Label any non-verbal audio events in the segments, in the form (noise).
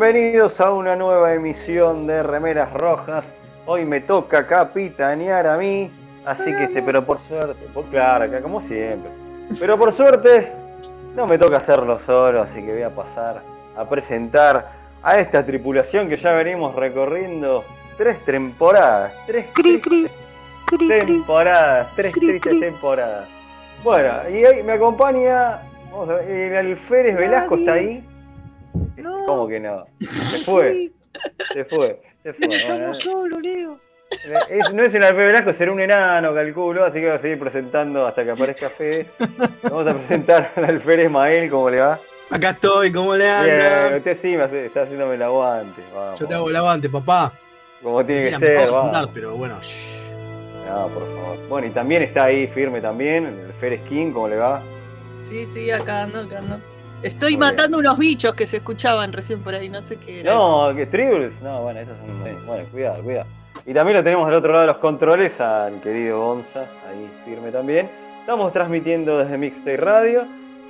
Bienvenidos a una nueva emisión de Remeras Rojas. Hoy me toca capitanear a mí, así que este, pero por suerte, por claro, acá como siempre. Pero por suerte no me toca hacerlo solo, así que voy a pasar a presentar a esta tripulación que ya venimos recorriendo tres temporadas, tres Cri, cri, cri, cri. temporadas, tres tristes temporadas. Bueno, y hoy me acompaña, vamos a ver, el Alférez Velasco está ahí. No. ¿Cómo que no? Se fue, se fue, se fue. Estamos solo, Leo. es- no es el Alférez Velasco, será un enano, calculo, así que voy a seguir presentando hasta que aparezca Fede. Vamos a presentar al Alférez Mael, ¿cómo le va? Acá estoy, ¿cómo le Bien, anda? usted sí me hace- está haciéndome el aguante. Vamos, Yo te hago el avante, papá. como tiene que Mira, ser, vamos. sentar, pero bueno. No, por favor. Bueno, y también está ahí firme también, el Férez King, ¿cómo le va? Sí, sí, acá ando, acá ando. Estoy Muy matando unos bichos que se escuchaban recién por ahí, no sé qué era. eso. No, que Tribbles. No, bueno, esos son. eh, Bueno, cuidado, cuidado. Y también lo tenemos del otro lado de los controles al querido Gonza, ahí firme también. Estamos transmitiendo desde Mixtape Radio.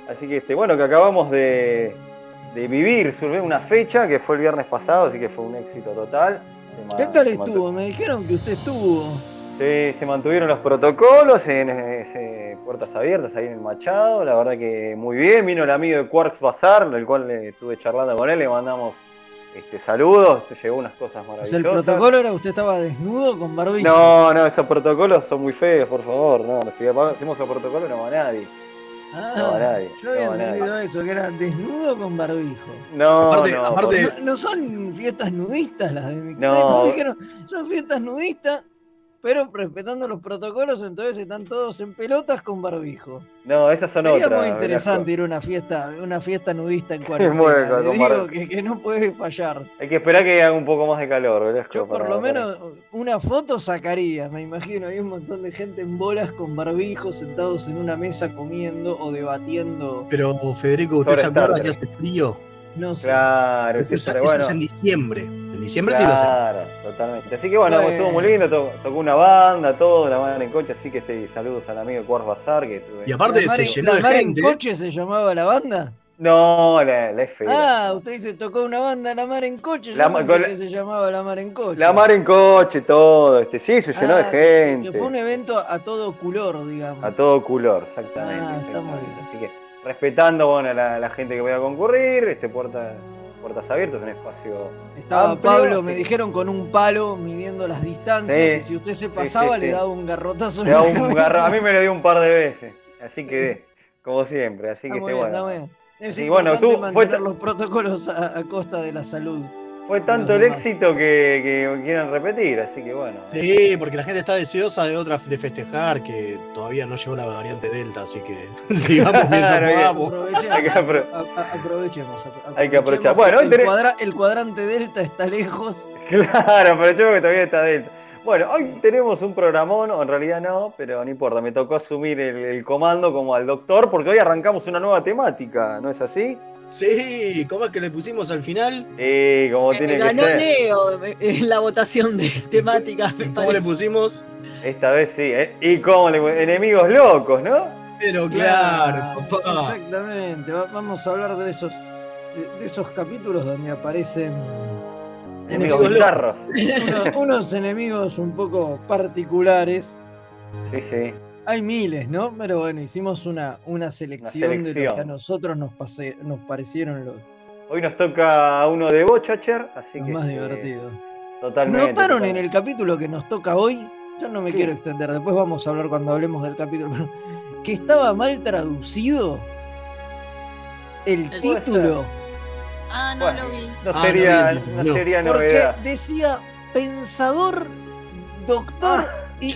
Así que, este, bueno, que acabamos de, de vivir sobre una fecha que fue el viernes pasado, así que fue un éxito total. ¿Qué tal estuvo? Me dijeron que usted estuvo. Sí, se mantuvieron los protocolos en eh, puertas abiertas ahí en el Machado. La verdad que muy bien. Vino el amigo de Quarks Bazar, el cual eh, estuve charlando con él. Le mandamos este, saludos. Te llegó unas cosas maravillosas. el protocolo era usted estaba desnudo con barbijo. No, no, esos protocolos son muy feos, por favor. No, si hacemos esos protocolos no va nadie. Ah, No va nadie. yo había no entendido nadie. eso, que era desnudo con barbijo. No, Aparte- no, aparte- No, no son fiestas nudistas las de Mixtape. No. No. dijeron, son fiestas nudistas, pero respetando los protocolos, entonces están todos en pelotas con barbijo. no, esas son Sería otras. muy interesante ir a una fiesta, una fiesta nudista en (laughs) Bueno, cuarentena. con Le digo que, que no puede fallar. Hay que esperar que haga un poco más de calor, Velasco, Yo por para- lo menos una foto sacaría, me imagino, hay un montón de gente en bolas con barbijo sentados en una mesa comiendo o debatiendo, Pero Federico, ¿usted Sobre se acuerda que hace frío? No sé. Claro, Eso, es, eso bueno. es en diciembre. En diciembre sí lo sé. Claro, totalmente. Así que bueno, Bueno. estuvo muy lindo, to- tocó una banda, todo, la banda en coche, así que este, saludos al amigo Quartz Bazar que tuve. Y aparte ¿La mar se en- llenó la de mar gente. en coche se llamaba la banda? No, la, la F. Ah, usted dice tocó una banda La Mar en Coche, yo La que se llamaba La Mar en Coche. La mar en coche, todo, este, sí, se llenó Ah, de gente. Que fue un evento a todo color, digamos. A todo color, exactamente. Ah, está muy exactamente. bien. Así que respetando bueno, la, la gente que voy a concurrir, este puerta, puertas abiertas, un espacio. Estaba amplio, Pablo, me dijeron con un palo midiendo las distancias Sí, y si usted se pasaba sí, le daba un garrotazo en Me da la un a mí me lo dio un par de veces, así que (laughs) como siempre, así Está que bien, bueno. bien. Es Sí, bueno, tú- fue mantener ta- los protocolos a, a costa de la salud. Fue tanto el éxito que, que quieren repetir, así que bueno. Sí, porque la gente está deseosa de otra de festejar, que todavía no llegó la variante Delta, así que (laughs) sigamos mientras Claro, podamos. Aprovechemos, Hay que aprovechemos, Hay aprovechar. aprovechemos Bueno, hoy tenés- el, cuadra- el cuadrante delta está lejos. (laughs) Claro, creo que todavía está dentro. Bueno, hoy tenemos un programón, o en realidad no, pero no importa, me tocó asumir el, el comando como al doctor, porque hoy arrancamos una nueva temática, ¿no es así? Sí, ¿cómo es que le pusimos al final? Sí, como tiene Eh, que ganó ser. Leo en la votación de temáticas, me ¿Cómo le parece. pusimos? Esta vez sí, ¿eh? Y como le- enemigos locos, ¿no? Pero claro, papá. Exactamente. Va- vamos a hablar de esos, de, de esos capítulos donde aparecen Enemigos Enemigos bizarros. unos, unos enemigos un poco particulares. Sí, sí. Hay miles, ¿no? Pero bueno, hicimos una, una selección, de los selección. que a nosotros nos, pase- nos parecieron los, Hoy nos toca uno de Bochacher, así los que. más eh, divertidos. Totalmente. ¿Notaron en el capítulo que nos toca hoy? Yo no me Sí. quiero extender, después vamos a hablar cuando hablemos del capítulo, pero que estaba mal traducido el título, Ah, no Bueno, lo vi. No Ah, sería, no vi, no no. sería porque novedad. decía pensador, doctor Ah. Y,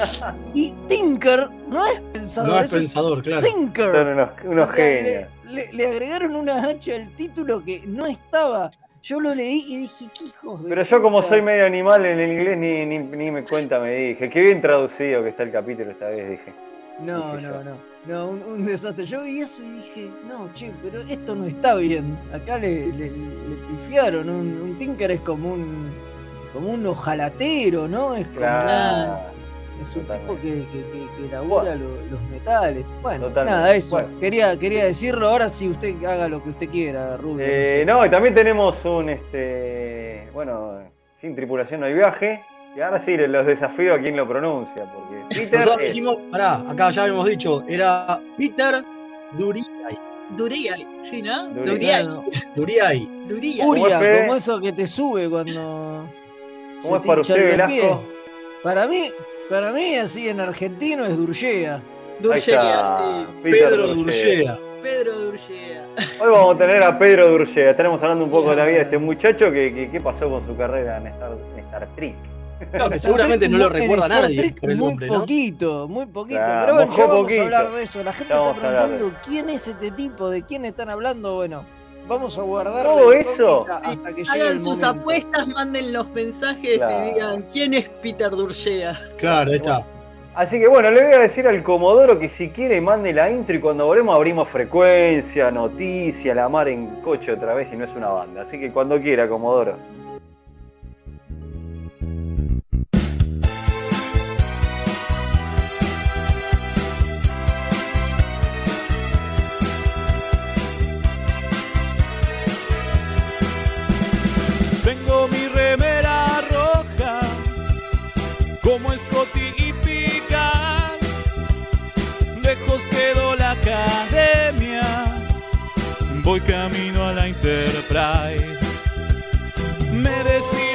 y Tinker, no es pensador, No es pensador, claro. Tinker. Son unos, unos O sea, genios. le, le- le agregaron una H al título que no estaba. Yo lo leí y dije, qué hijos de Pero yo como puta". soy medio animal en el inglés ni, ni, ni me cuenta me dije. Qué bien traducido que está el capítulo esta vez, dije. No, dije yo. no, no. No, un, un desastre. Yo vi eso y dije, no, che, pero esto no está bien. Acá le, le, le pifiaron. Un, un Tinker es como un como un ojalatero, ¿no? Es como Claro. Es un tipo que, que, que, que labura lo- los metales. Bueno, Totalmente. nada, eso. Bueno. Quería, quería decirlo. Ahora si usted haga lo que usted quiera, Rubio. Eh, sé. no, y también tenemos un, este, bueno, sin tripulación no hay viaje. Y ahora sí, los desafío a quien lo pronuncia, porque (laughs) Peter Nosotros es- dijimos, pará, acá ya habíamos dicho, era Peter Duriay. Duriay, ¿sí, no? Duriay. Duriay. Duriay. Como eso que te sube cuando. ¿Cómo se es te para usted. Velasco? Para mí, para mí, así en argentino es Durgea. Durgea, sí. Pedro Durgea. Pedro Durgea. Hoy vamos a tener a Pedro Durgea. Estaremos hablando un poco de la vida de este muchacho que, que- qué pasó con su carrera en Star, en Star Trek. No, que seguramente no lo recuerda nadie por el muy nombre, ¿no? poquito, muy poquito. Claro, Pero bueno, ya vamos poquito. a hablar de eso. La gente está preguntando quién es este tipo, de quién están hablando. Bueno, vamos a guardar Todo eso. hasta que Hagan sus momento. apuestas, manden los mensajes Claro. y digan quién es Peter Durgea. Claro, ahí está. Así que bueno, le voy a decir al Comodoro que si quiere mande la intro y cuando volvemos abrimos frecuencia, noticia, la mar en coche otra vez y no es una banda. Así que cuando quiera, Comodoro. Como Scotty y Picard. Lejos quedó la academia, voy camino a la Enterprise. Me decían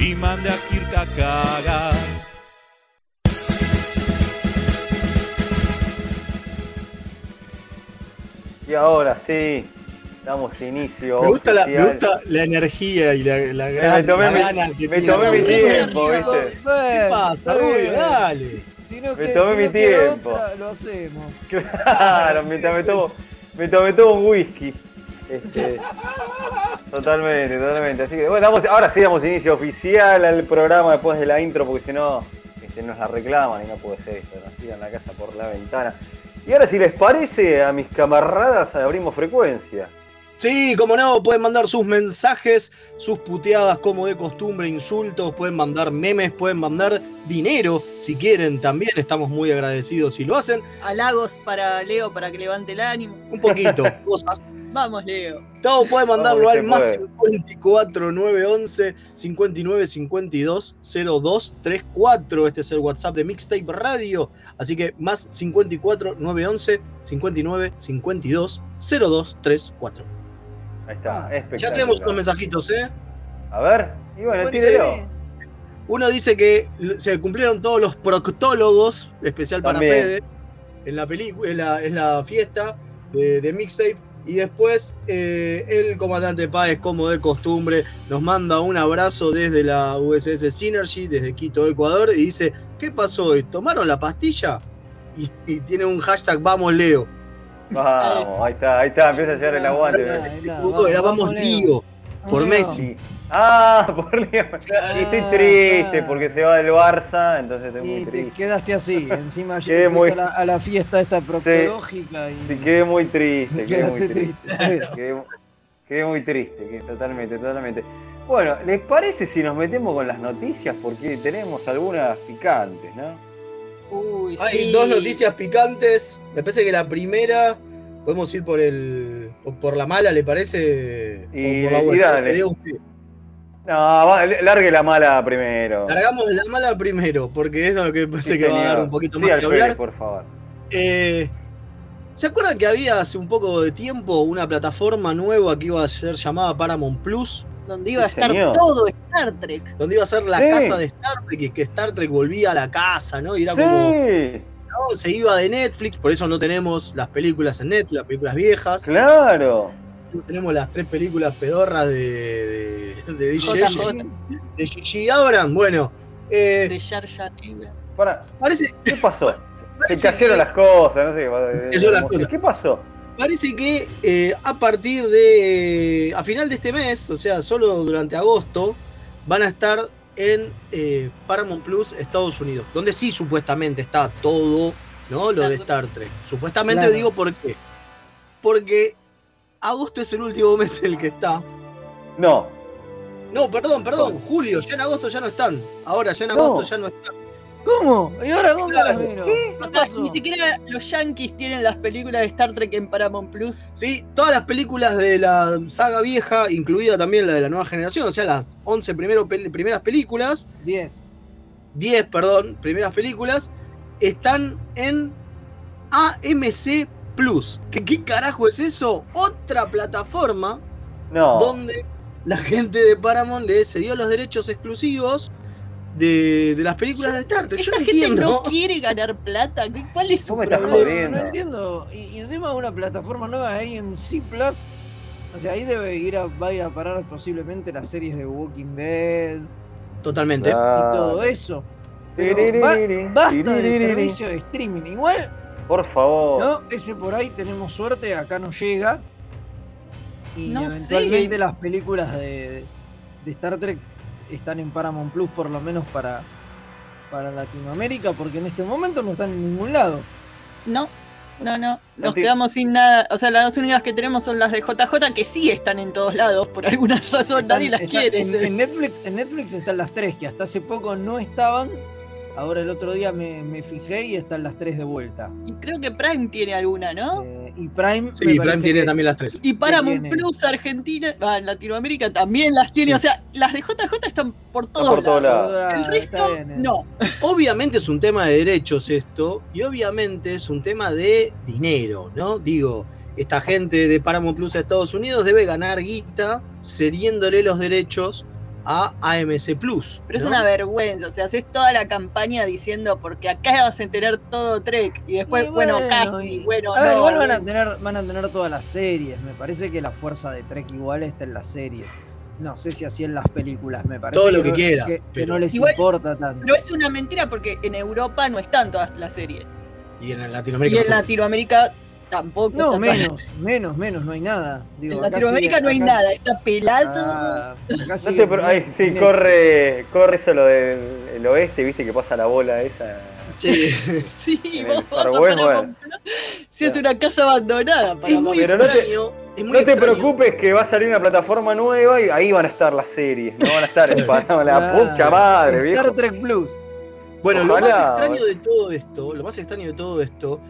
y mandé a Kirk a cagar. Y ahora sí, damos inicio. Me gusta, la, me oficial. gusta la energía y la, la Me gran tomé la mi- gana que me tiene tomé mi tiempo. ¿viste? ¿Qué pasa, Rubio? Dale. Si no Me que- tomé si mi no tiempo. otra, lo hacemos. (laughs) Claro, mientras me tomo, me tomé todo un whisky. Este, totalmente, totalmente. Así que bueno, damos- ahora sí damos inicio oficial al programa después de la intro, porque si no este, nos la reclaman y no puede ser esto, nos tiran la casa por la ventana. Y ahora si les parece, a mis camaradas abrimos frecuencia. Sí, como no, pueden mandar sus mensajes, sus puteadas como de costumbre, insultos, pueden mandar memes, pueden mandar dinero si quieren también, estamos muy agradecidos si lo hacen. Halagos para Leo para que levante el ánimo. Un poquito, (laughs) cosas. Vamos, Leo. Todo pueden mandarlo Vamos, al más se 54 911 59 52 02 34. Este es el WhatsApp de Mixtape Radio. Así que más 54 911 59 52 02 34. Ahí está, Ah, espectacular. Ya tenemos unos mensajitos, ¿eh? A ver, y bueno, tírelo. Uno dice que se cumplieron todos los proctólogos, especial para También. Fede, en la película, en la, en la fiesta de, de Mixtape. Y después eh, el comandante Páez, como de costumbre, nos manda un abrazo desde la USS Synergy, desde Quito, Ecuador, y dice, ¿qué pasó hoy? ¿Tomaron la pastilla? Y, y tiene un hashtag Vamos Leo. Vamos, ahí está, ahí está, empieza a llegar el aguante. Ahí ¿ves? está, ahí está, Equivocó, era Vamos Leo. Por Leo. Messi. Ah, (laughs) por Dios. Y estoy Ah, triste porque se va del Barça, entonces estoy muy Y te triste. quedaste así. (laughs) Encima fuiste muy- a, la, a la fiesta esta proctológica y Sí, quedé muy triste, quedé muy triste. triste. (laughs) Quedé, quedé muy triste, totalmente, totalmente. Bueno, ¿les parece si nos metemos con las noticias? Porque tenemos algunas picantes, ¿no? Uy, Hay sí. dos noticias picantes. Me parece que la primera podemos ir por el por, por la mala, ¿le parece? Y- o por la y buena. diga usted. No, va, largue la mala primero. Largamos la mala primero, porque es lo que parece Sí, que va a señor. dar un poquito Sí, más suelo, hablar. por favor. Eh, ¿Se acuerdan que había hace un poco de tiempo una plataforma nueva que iba a ser llamada Paramount Plus? Donde iba a Sí, estar señor. todo Star Trek. Donde iba a ser la Sí. casa de Star Trek y que Star Trek volvía a la casa, ¿no? Y era como, Sí, no, se iba de Netflix, por eso no tenemos las películas en Netflix, las películas viejas. claro. No tenemos las tres películas pedorras de, de, de DJ, de Gigi Abrams. Bueno, eh, de Jar Jar Abrams. Para, parece, ¿qué pasó? Se cayeron las cosas, no sé qué pasó. Las cosas. ¿Qué pasó? Parece que eh, a partir de. a final de este mes, o sea, solo durante agosto, van a estar en eh, Paramount Plus Estados Unidos, donde sí supuestamente está todo, ¿no? Lo de Star Trek. Supuestamente Claro. digo por qué. Porque agosto es el último mes en el que está. No, No, perdón, perdón, julio, ya en agosto ya no están. Ahora ya en No. agosto ya no están. ¿Cómo? ¿Y ahora dónde Claro. ni siquiera los yankees tienen las películas de Star Trek en Paramount Plus. Sí, todas las películas de la saga vieja, incluida también la de la nueva generación, o sea, las 11 primero pel- primeras películas, 10. 10, perdón, primeras películas, están en AMC Plus. ¿Qué, qué carajo es eso? Otra plataforma no. donde la gente de Paramount le cedió los derechos exclusivos de, de las películas de Star Trek. Yo Esta no gente entiendo. no quiere ganar plata. ¿Qué- ¿Cuál es su me estás problema? No entiendo. Y, y encima una plataforma nueva AMC Plus. O sea, ahí debe ir a, va a ir a parar posiblemente las series de Walking Dead Totalmente. y todo eso. Pero Tiririri, ba- basta de servicio de streaming. Igual, Por favor. ¿no? Ese por ahí tenemos suerte, acá no llega. Y No eventualmente sé. las películas de, de Star Trek están en Paramount Plus, por lo menos para, para Latinoamérica, porque en este momento no están en ningún lado. No, no, no. Nos quedamos sin nada. O sea, las dos únicas que tenemos son las de JJ, que sí están en todos lados. Por alguna razón nadie las quiere. En, en Netflix, en Netflix están las tres, que hasta hace poco no estaban. Ahora el otro día me, me fijé y están las tres de vuelta. Y creo que Prime tiene alguna, ¿no? Eh, y Prime. me Sí, Prime tiene que- también las tres. Y Paramount? Plus Argentina, ah, en Latinoamérica también las tiene. Sí. O sea, las de JJ están por todos por todos lados. lados. El Ah, resto, bien, eh. no. Obviamente es un tema de derechos esto, y obviamente es un tema de dinero, ¿no? Digo, esta gente de Paramount Plus a Estados Unidos debe ganar guita cediéndole los derechos a AMC Plus. Pero es una vergüenza. O sea, haces toda la campaña diciendo porque acá vas a tener todo Trek. Y después, Y bueno, bueno, casi, y- bueno, A ver, no, igual van a tener, van a tener todas las series. Me parece que la fuerza de Trek igual está en las series. No sé si así en las películas, me parece. Todo lo que no- quiera, Que, que pero- no les Igual- importa tanto. Pero es una mentira porque en Europa no están todas las series. Y en Y Latinoamérica. en Latinoamérica tampoco. No, menos, menos, menos, no hay nada. Digo, En Latinoamérica no hay acá- nada, está pelado. Ah, No te ay, sí, corre, corre eso lo del el oeste, viste que pasa la bola esa. Sí. (laughs) (laughs) Sí, vos vas a Paramount Plus. Si es una casa abandonada. Es muy Pero no te- extraño. es muy No te preocupes que va a salir una plataforma nueva y ahí van a estar las series, no van a estar en (laughs) Panamá, la pucha madre, Star viejo. Trek Plus. Bueno, lo más extraño bueno. de todo esto, lo más extraño de todo esto,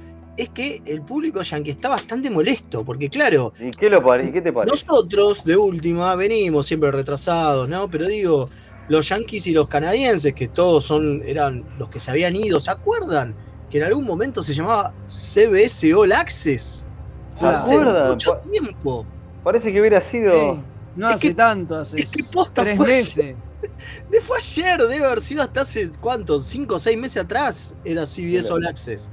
es que el público yankee está bastante molesto, porque claro, ¿Y qué, lo pare- y qué te parece? nosotros de última venimos siempre retrasados, ¿no? Pero digo, los yankees y los canadienses, que todos son, eran los que se habían ido, ¿se acuerdan? Que en algún momento se llamaba CBS All Access. ¿Se Hace acuerdan? mucho Pa- tiempo. Parece que hubiera sido. Sí, no Es hace que- tanto, hace es que posta tres fue meses. De fue ayer, debe haber sido hasta hace cuánto, cinco o seis meses atrás, era CBS. All Access.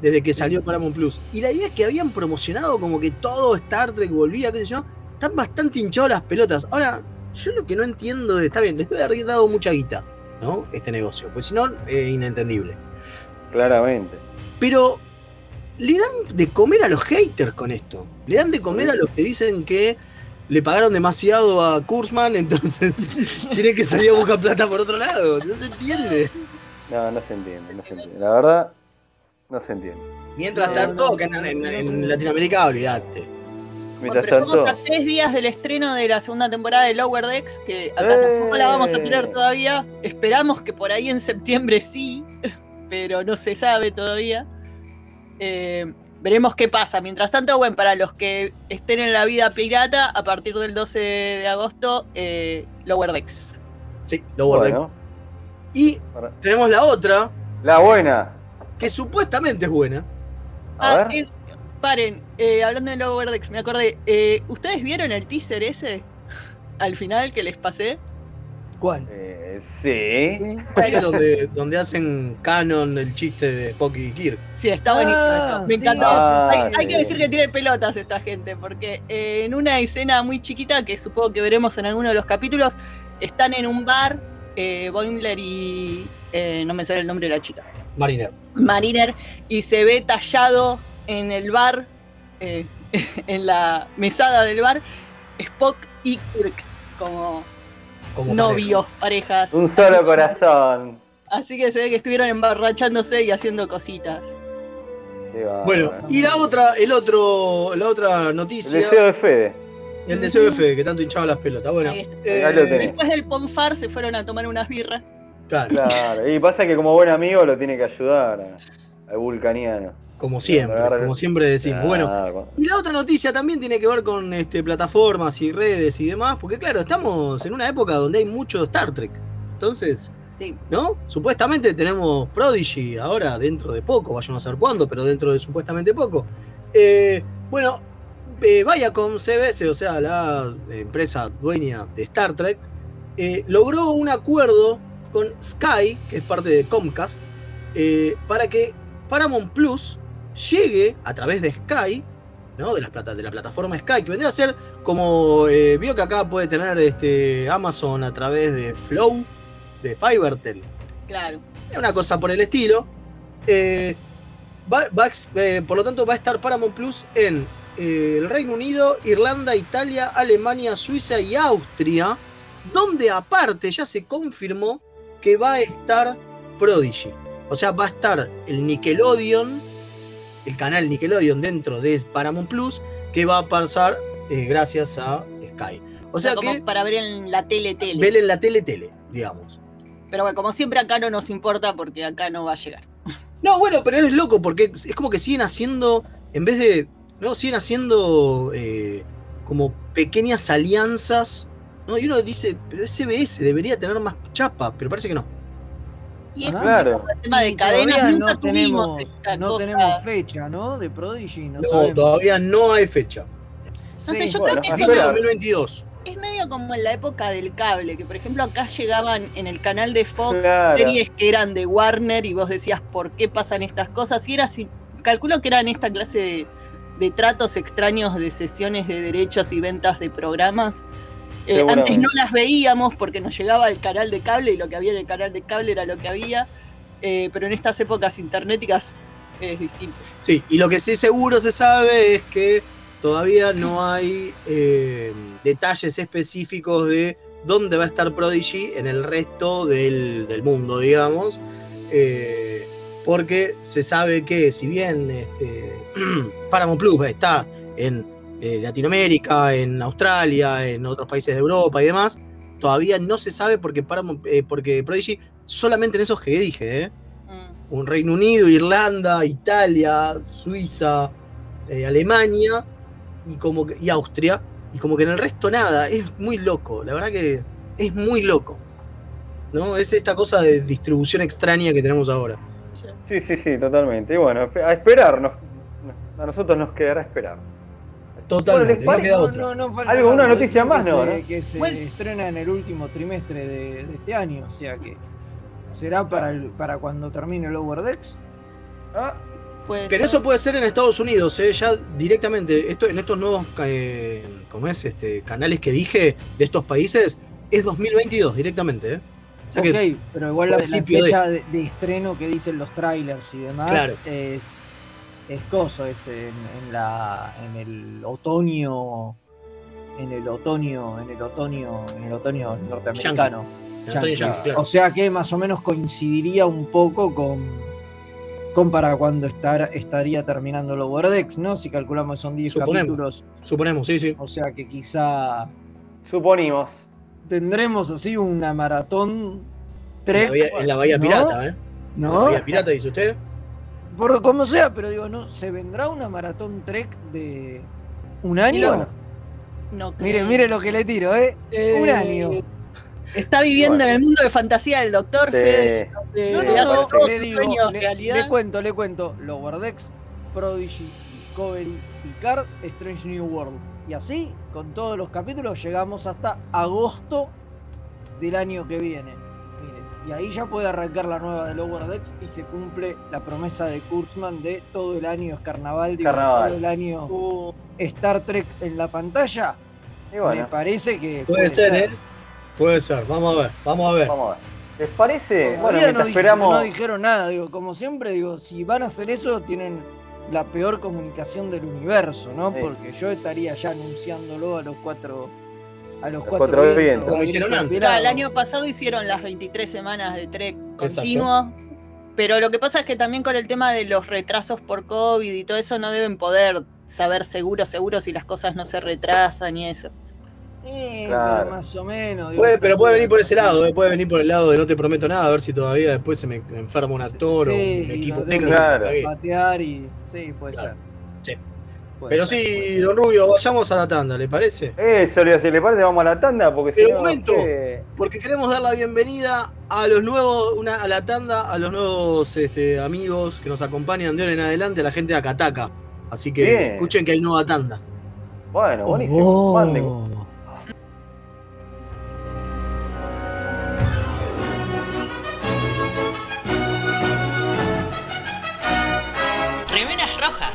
Desde que salió Paramount Plus. Y la idea es que habían promocionado como que todo Star Trek volvía, qué sé yo. Están bastante hinchados las pelotas. Ahora, yo lo que no entiendo, está bien, les debe haber dado mucha guita, ¿no? Este negocio. Pues si no, es inentendible. Claramente. Pero le dan de comer a los haters con esto. Le dan de comer a los que dicen que le pagaron demasiado a Kurzman, entonces (laughs) tiene que salir a buscar plata por otro lado. No se entiende. No, no se entiende, no se entiende. La verdad, no se entiende. Mientras No, tanto, no, acá en, no, en- no, no, en no. Latinoamérica, olvidaste. Mientras Pero tanto, estamos a tres días del estreno de la segunda temporada de Lower Decks, que acá tampoco la vamos a tener ¡Eh! todavía. Esperamos que por ahí en septiembre sí. (laughs) pero no se sabe todavía. Eh, veremos qué pasa. Mientras tanto, bueno, para los que estén en la vida pirata, a partir del 12 de agosto, eh, Lower Decks. Sí, Lower. Bueno, Y para- tenemos la otra, la buena. Que supuestamente es buena. A Ah, ver. eh, paren, eh, hablando de Lower Decks, me acordé. eh, ¿Ustedes vieron el teaser ese? Al final que les pasé. ¿Cuál? Eh, sí. Sí. Donde, donde hacen canon el chiste de Pocky y Kirk. Sí, está buenísimo. Ah, eso. Me sí, encantó. Ah, hay, que decir que tiene pelotas esta gente, porque eh, en una escena muy chiquita, que supongo que veremos en alguno de los capítulos, están en un bar, eh, Boimler y. eh, no me sale el nombre de la chica. Mariner. Mariner, y se ve tallado en el bar, eh, (laughs) en la mesada del bar, Spock y Kirk, como Como novios, parejas. Un solo corazón. Así que se ve que estuvieron emborrachándose y haciendo cositas. Bueno, y la otra, el otro, la otra El noticia, deseo de Fede. el deseo de Fede, que tanto hinchaba las pelotas. Bueno, eh. Después del Ponfar se fueron a tomar unas birras. Claro, Claro. Y pasa que como buen amigo lo tiene que ayudar al vulcaniano. como siempre, como siempre decimos. Bueno, y la otra noticia también tiene que ver con este, plataformas y redes y demás, porque claro, estamos en una época donde hay mucho Star Trek. Entonces, Sí. ¿no? Supuestamente tenemos Prodigy ahora dentro de poco, vayamos a ver cuándo, pero dentro de supuestamente poco. Eh, bueno, eh, Viacom CBS, o sea, la empresa dueña de Star Trek, eh, logró un acuerdo con Sky, que es parte de Comcast, eh, para que Paramount Plus llegue a través de Sky, ¿no? de, la plata, de la plataforma Sky, que vendría a ser como, eh, vio que acá puede tener este, Amazon a través de Flow, de Fivertel, Claro. es una cosa por el estilo. Eh, va- va eh, por lo tanto, va a estar Paramount Plus en el Reino Unido, Irlanda, Italia, Alemania, Suiza y Austria, donde aparte ya se confirmó que va a estar Prodigy. O sea, va a estar el Nickelodeon, el canal Nickelodeon dentro de Paramount Plus, que va a pasar eh, gracias a Sky. O sea como que para ver en la tele tele. ven en la tele tele, digamos. Pero bueno, como siempre acá no nos importa porque acá no va a llegar. No, bueno, pero es loco porque es como que siguen haciendo, en vez de, no, siguen haciendo eh, como pequeñas alianzas, ¿no? Y uno dice, pero SBS debería tener más chapa, pero parece que no. Y es Claro. el tema de cadenas, nunca no tuvimos tenemos, esa no cosa. tenemos fecha, ¿no? De Prodigy, no, No, sabemos. todavía no hay fecha. No sé, yo Bueno, creo que es Es esperar. medio, 2022. es medio como en la época del cable, que por ejemplo acá llegaban en el canal de Fox Claro. series que eran de Warner y vos decías por qué pasan estas cosas. Y era así, calculo que eran esta clase de, de tratos extraños de sesiones de derechos y ventas de programas. Eh, antes no las veíamos porque nos llegaba el canal de cable y lo que había en el canal de cable era lo que había. Eh, pero en estas épocas internéticas es distinto. Sí, y lo que sí seguro se sabe es que todavía no hay eh, detalles específicos de dónde va a estar Prodigy en el resto del, del mundo, digamos. Porque se sabe que si bien este, (clears throat) Paramount Plus está en eh, Latinoamérica, en Australia, en otros países de Europa y demás, todavía no se sabe porque, Paramount, eh, porque Prodigy solamente en esos que dije, ¿eh? Mm. un Reino Unido, Irlanda, Italia, Suiza, eh, Alemania y, como que- y Austria. Y como que en el resto nada, es muy loco, la verdad que es muy loco. ¿No? Es esta cosa de distribución extraña que tenemos ahora. Sí, sí, sí, totalmente. Y bueno, a esperar. nos- a nosotros nos quedará esperar. Totalmente, Bueno, no queda No, otra. no, no Algo, una noticia más, que ¿no? se- ¿no? Que se estrena en el último trimestre de, de este año, o sea que será para, el- para cuando termine el Lower Decks. Ah, Puede Pero ser. eso puede ser en Estados Unidos, ¿eh? ya directamente, esto, en estos nuevos eh, ¿cómo es? Este, canales que dije de estos países, es 2022 directamente. ¿eh? O sea ok, que pero igual la, la principio de- fecha de... de estreno que dicen los trailers y demás Claro. es, es coso, es en, en la, en el otoño, en el otoño, en el otoño, en el otoño norteamericano. Antonio Yankee. Yankee, claro. O sea que más o menos coincidiría un poco con, con para cuando estar, estaría terminando Lower Decks, ¿no? Si calculamos que son 10 Suponemos. capítulos, suponemos, sí, sí. o sea que quizá suponimos. tendremos así una maratón En Trek la, bahía, en la Bahía ¿no? Pirata, ¿eh? ¿No? Vía pirata, dice usted. Por como sea, pero digo, ¿no? ¿Se vendrá una maratón Trek de un año? bueno. No Mire, creo. mire lo que le tiro, ¿eh? Eh, Un año. Está viviendo Bueno. en el mundo de fantasía del doctor Sí. Fede. Eh, No, le no, le digo, le cuento, le cuento. Lower Decks, Prodigy, Discovery, Picard, Strange New World. Y así, con todos los capítulos, llegamos hasta agosto del año que viene. Y ahí ya puede arrancar la nueva de Lower Decks y se cumple la promesa de Kurtzman de todo el año es carnaval, digo, Carnaval. todo el año uh, Star Trek en la pantalla. Y Me parece que puede ser, ¿eh? Puede ser. Vamos a ver, vamos a ver. vamos a ver. ¿Les parece? Bueno, no, esperamos. no dijeron nada, digo, como siempre, digo, si van a hacer eso, tienen la peor comunicación del universo, ¿no? Sí. Porque yo estaría ya anunciándolo a los cuatro a los, Los cuatro, cuatro vientos, vientos. Como hicieron antes. Claro, el año pasado hicieron las 23 semanas de Trek Exacto. continuo. Pero lo que pasa es que también con el tema de los retrasos por COVID y todo eso no deben poder saber seguro, seguro si las cosas no se retrasan y eso. Eh, Claro. pero más o menos. digo, Puede, pero puede venir por ese lado, eh, puede venir por el lado de no te prometo nada, a ver si todavía después se me enferma un actor o Sí, un equipo no técnico. Claro. Patear y. Sí, puede Claro. ser. Sí. Pero sí, don Rubio, vayamos a la tanda, ¿le parece? Eso, le si le parece, vamos a la tanda, porque si Pero no. un momento. ¿qué? Porque queremos dar la bienvenida a los nuevos, una, a la tanda, a los nuevos este, amigos que nos acompañan de ahora en adelante, a la gente de Acataca. Así que Bien. escuchen que hay nueva tanda. Bueno, buenísimo. Oh. Manden. Remeras rojas.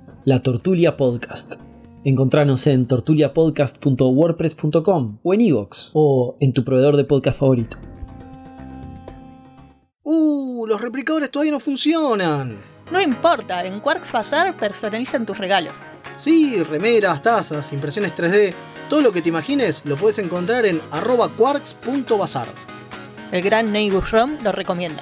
La Tortulia Podcast. Encontranos en tortuliapodcast.wordpress.com o en iVoox o en tu proveedor de podcast favorito. ¡Uh! Los replicadores todavía no funcionan. No importa, en Quarks Bazar personalizan tus regalos. Sí, remeras, tazas, impresiones 3D, todo lo que te imagines lo puedes encontrar en arroba quarks.bazar. El gran Neighbor Rom lo recomienda.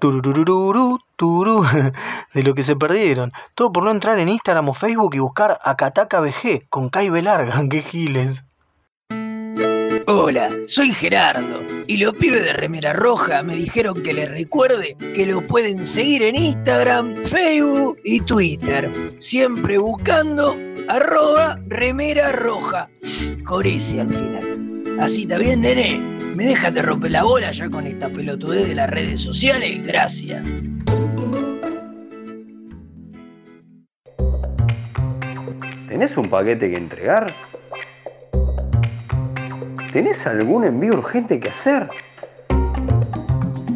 tururururu, turú. (laughs) De lo que se perdieron. Todo por no entrar en Instagram o Facebook y buscar Akataka BG con Kai Larga. (laughs) ¡Qué giles! Hola, soy Gerardo y los pibes de Remera Roja me dijeron que les recuerde que lo pueden seguir en Instagram, Facebook y Twitter, siempre buscando arroba Remera Roja, con ese al final. Así está bien, nene. ¿Me dejas de romper la bola ya con esta pelotudez de las redes sociales? Gracias. ¿Tenés un paquete que entregar? ¿Tenés algún envío urgente que hacer?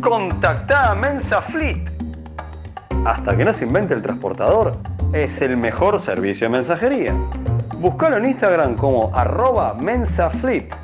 Contactá a Mensa Fleet. Hasta que no se invente el transportador, es el mejor servicio de mensajería. Búscalo en Instagram como arroba mensafleet.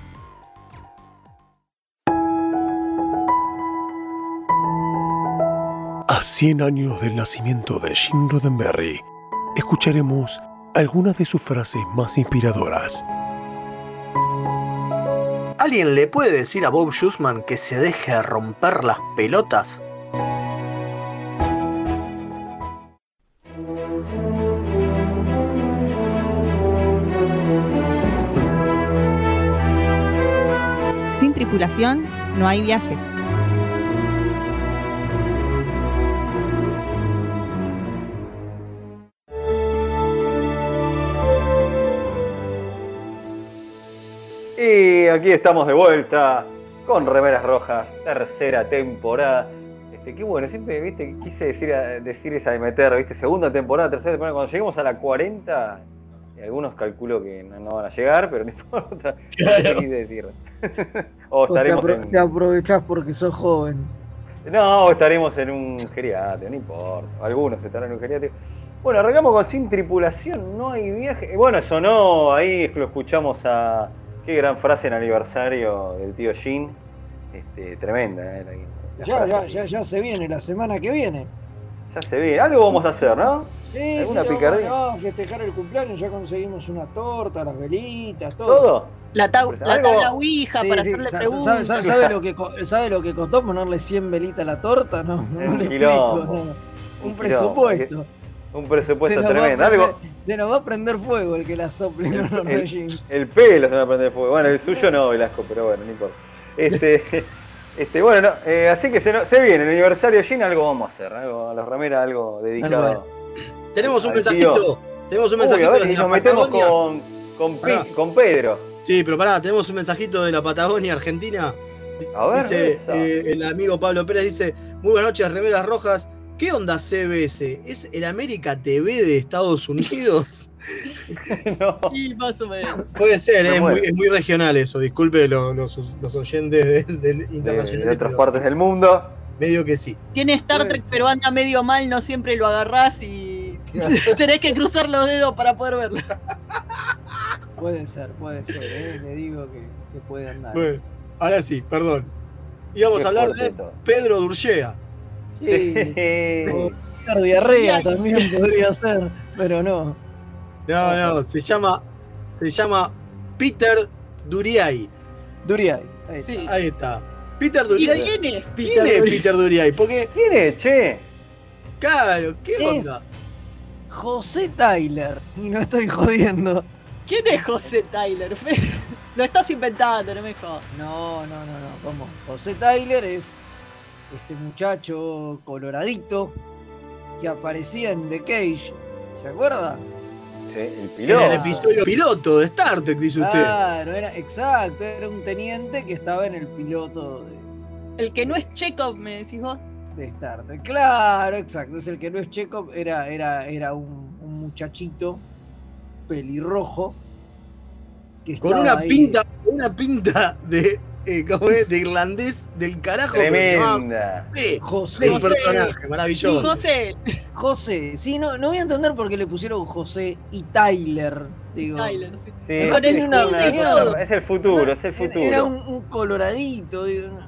A 100 años del nacimiento de Jim Roddenberry, escucharemos algunas de sus frases más inspiradoras. ¿Alguien le puede decir a Bob Schussman que se deje de romper las pelotas? Sin tripulación no hay viaje. Aquí estamos de vuelta con Remeras Rojas, tercera temporada. Este, qué bueno, siempre viste, quise decir, decir esa de meter, viste, segunda temporada, tercera temporada. Cuando lleguemos a la 40, y algunos calculo que no, no van a llegar, pero no (laughs) importa. Claro. quise decir. (laughs) o te, apro- en, te aprovechás porque sos joven. No, o estaremos en un geriátrico, no importa. Algunos estarán en un geriátrico. Bueno, arrancamos con Sin Tripulación, no hay viaje. Bueno, sonó ahí, lo escuchamos a. Qué gran frase en aniversario del tío Jin. Este, tremenda, ¿eh? La- la Ya, ya, ya, ya se viene la semana que viene. Ya se ve. Algo vamos a hacer, ¿no? Sí, sí, ¿Alguna le picardía? vamos, vamos a festejar el cumpleaños, ya conseguimos una torta, las velitas, todo. ¿Todo? La, tab- la tabla Ouija Sí, para sí, hacerle preguntas. ¿Sabe, sabe- sabe lo que, ¿Sabe lo que costó ponerle 100 velitas a la torta? No, no, le explico, no. Un Un quilombo, presupuesto. Un presupuesto nos tremendo. prender- Algo. Se nos va a prender fuego el que la sople de Jim. El pelo se me va a prender fuego. Bueno, el suyo no, Velasco, pero bueno, no importa. Este, (laughs) este, bueno, no, eh, así que se, viene el aniversario Gin, algo vamos a hacer, algo a los rameras, algo dedicado. (laughs) Tenemos un mensajito. tío. Tenemos un Uy, mensajito a ver, desde y la nos metemos con, con, Pi- Pará. con Pedro. Sí, pero pará, tenemos un mensajito de la Patagonia Argentina. A ver, dice eh, el amigo Pablo Pérez dice, muy buenas noches, remeras rojas. ¿Qué onda CBS? ¿Es el América TV de Estados Unidos? (laughs) Y más o menos. Puede ser, es, muy, es muy regional eso. Disculpe lo- los, los oyentes del, del de, internacional. de otras partes del mundo. Medio que sí. Tiene Star Trek, pero anda medio mal, no siempre lo agarrás y (laughs) tenés que cruzar los dedos para poder verlo. (laughs) Puede ser, puede ser, eh, le digo que, que puede andar. Bueno, ahora sí, perdón. Íbamos Qué a hablar de todo. Pedro Durchea. Sí, diarrea también podría ser, pero no. No, no, se llama, se llama Peter Duriay. Duriay, ahí está. Sí. Ahí está. Peter ¿Y Duriay. quién es ¿Quién Peter es Duriay? Peter Duriay? Porque, ¿Quién es, che? claro, ¿qué Es- onda? José Tyler, y no estoy jodiendo. ¿Quién es José Tyler? (laughs) Lo estás inventando, no me jodas. No, no, no, no, ¿cómo? José Tyler es este muchacho coloradito que aparecía en The Cage. ¿Se acuerda? Sí, el piloto. el episodio piloto de Star Trek, dice usted. Claro, era, exacto, era un teniente que estaba en el piloto de, El que no es Chekhov, me decís vos. de Star Trek. Claro, exacto, es el que no es Chekhov, era, era, era un, un muchachito pelirrojo. Que Con una ahí. pinta, una pinta de, eh, ¿cómo es? de irlandés del carajo. pero se llamaba- Tremenda. Sí, José, un personaje maravilloso. José José, sí, no, no voy a entender por qué le pusieron José y Tyler. Digo, Tyler, sí. Sí, sí, el es una- una es el futuro, es el futuro. Era un, un coloradito, digo,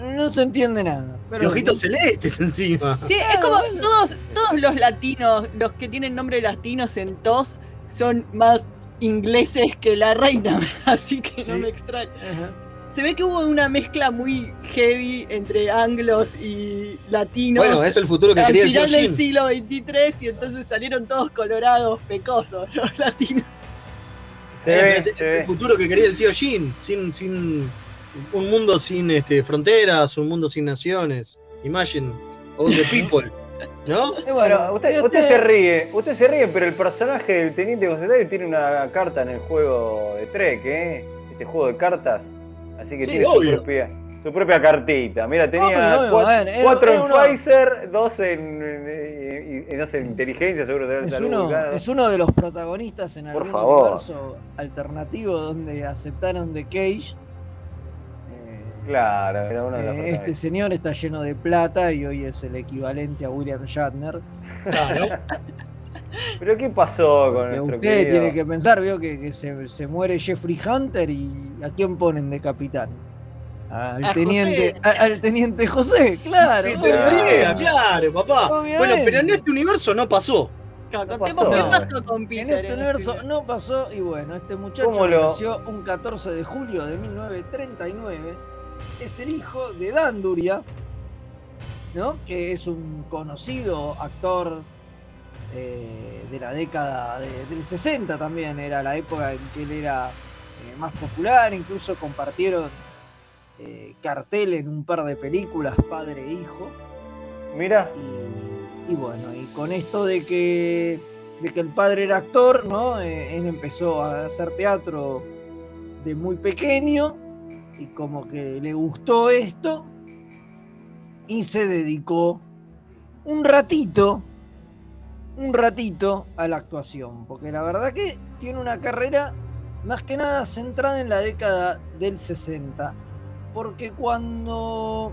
no, se entiende nada. Pero Y ojitos celestes encima. Sí, es como todos, todos los latinos, los que tienen nombre latinos en TOS, son más ingleses que la reina, (laughs) así que no me extraña. Ajá. Se ve que hubo una mezcla muy heavy entre anglos y latinos. Bueno, es el futuro que al quería el tío final del siglo XXIII y entonces salieron todos colorados, pecosos, (laughs) los latinos. Eh, pero es, el futuro que quería el tío Jim, sin, sin un mundo sin este, fronteras, un mundo sin naciones. Imagine all the people, ¿no? (laughs) Y Bueno, usted, usted se ríe, usted se ríe, pero el personaje del teniente Constantino tiene una carta en el juego de Trek, ¿eh? Este juego de cartas. Así que Sí, tiene su propia, su propia cartita. Mira, tenía Obvio, obvio, era- cuatro era en Pfizer, dos en, en- en- en- no sé, en inteligencia, seguro en Es uno, es uno de los protagonistas en algún universo alternativo donde aceptaron The Cage. Eh, Claro, era uno de los eh, este señor está lleno de plata y hoy es el equivalente a William Shatner. (laughs) Claro. ¿Pero qué pasó con Que nuestro usted querido? tiene que pensar, vio que, que se, se muere Jeffrey Hunter y ¿a quién ponen de capitán? Al A teniente, José. a- al teniente José, claro. Peter obviamente. Griega, claro, papá. Obviamente. Bueno, pero en este universo no pasó. Claro, No contemos pasó. qué No. pasó con En Peter. este universo no pasó y bueno, este muchacho ¿Cómo que lo- nació un 14 de julio de 1939 es el hijo de Dan Duria, ¿no? Que es un conocido actor eh, de la década de- del 60 también, era la época en que él era eh, más popular, incluso compartieron eh, cartel en un par de películas, padre e hijo. Mira, Y, y bueno, y con esto de que, de que el padre era actor, ¿no? Él empezó a hacer teatro de muy pequeño y como que le gustó esto y se dedicó un ratito, un ratito a la actuación, porque la verdad que tiene una carrera más que nada centrada en la década del 60, porque cuando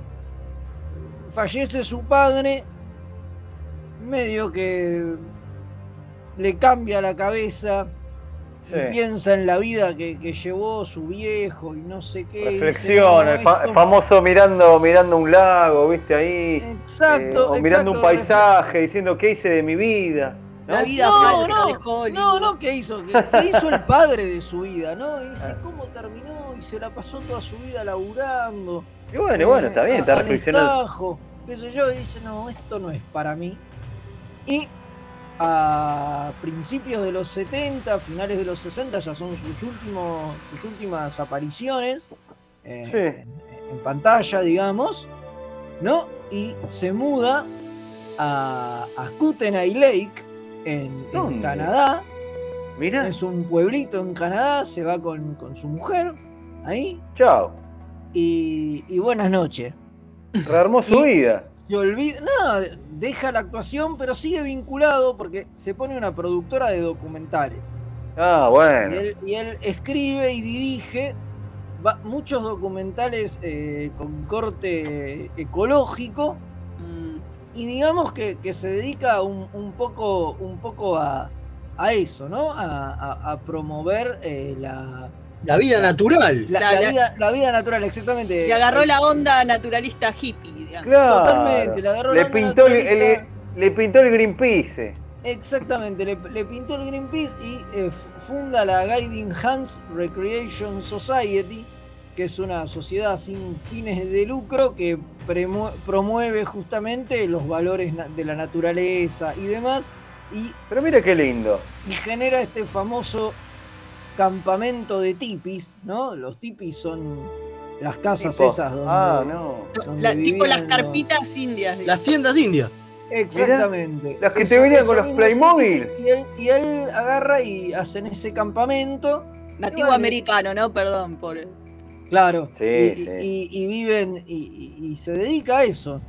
fallece su padre, medio que le cambia la cabeza, sí. y piensa en la vida que, que llevó su viejo y no sé qué. dice, Reflexión, "No, el fa- esto- famoso mirando, mirando un lago, viste ahí, Exacto, eh, o mirando exacto, un paisaje, diciendo qué hice de mi vida. ¿no? La vida No, falsa no, de Hollywood. No, no, ¿qué hizo? ¿Qué, qué hizo el padre de su vida? ¿no? Y dice, ¿cómo terminó? Y se la pasó toda su vida laburando. Y bueno, bueno, está bien, eh, está reflexionando. qué sé yo, y dice, no, esto no es para mí. Y a principios de los 70, finales de los 60, ya son sus, últimos, sus últimas apariciones eh, Sí. en, pantalla, digamos, ¿no? Y se muda a, a Kootenay Lake, en. Canadá. Mira, Es un pueblito en Canadá, se va con, con su mujer ahí. chao, Y, y buenas noches. Rearmó su Y vida. Se olvida, no, deja la actuación, pero sigue vinculado porque se pone una productora de documentales. Ah, Y bueno. él, y él escribe y dirige va- muchos documentales eh, con corte ecológico Mm, y digamos que, que se dedica un, un poco, un poco a, a eso, ¿no? A, a- a promover eh, la, La vida natural. la, Claro, la la- vida, la vida natural, exactamente. Le agarró la onda naturalista hippie, digamos. Claro. Totalmente, le agarró le la onda pintó el, naturalista. el- le pintó el Greenpeace. Exactamente, le, le pintó el Greenpeace y eh, funda la Guiding Hands Recreation Society, que es una sociedad sin fines de lucro que promueve justamente los valores de la naturaleza y demás, y, Pero mira qué lindo. y genera este famoso campamento de tipis, ¿no? Los tipis son las casas Tipo, esas donde... Ah, no. donde La- tipo las los- carpitas indias. digamos. Las tiendas indias. Exactamente. las que te venían con los Playmobil. Y él, y él agarra y hacen ese campamento. Nativo Vale. americano, ¿no? Perdón por. Claro. Sí, y, sí. y- y viven y, y- y se dedica a eso.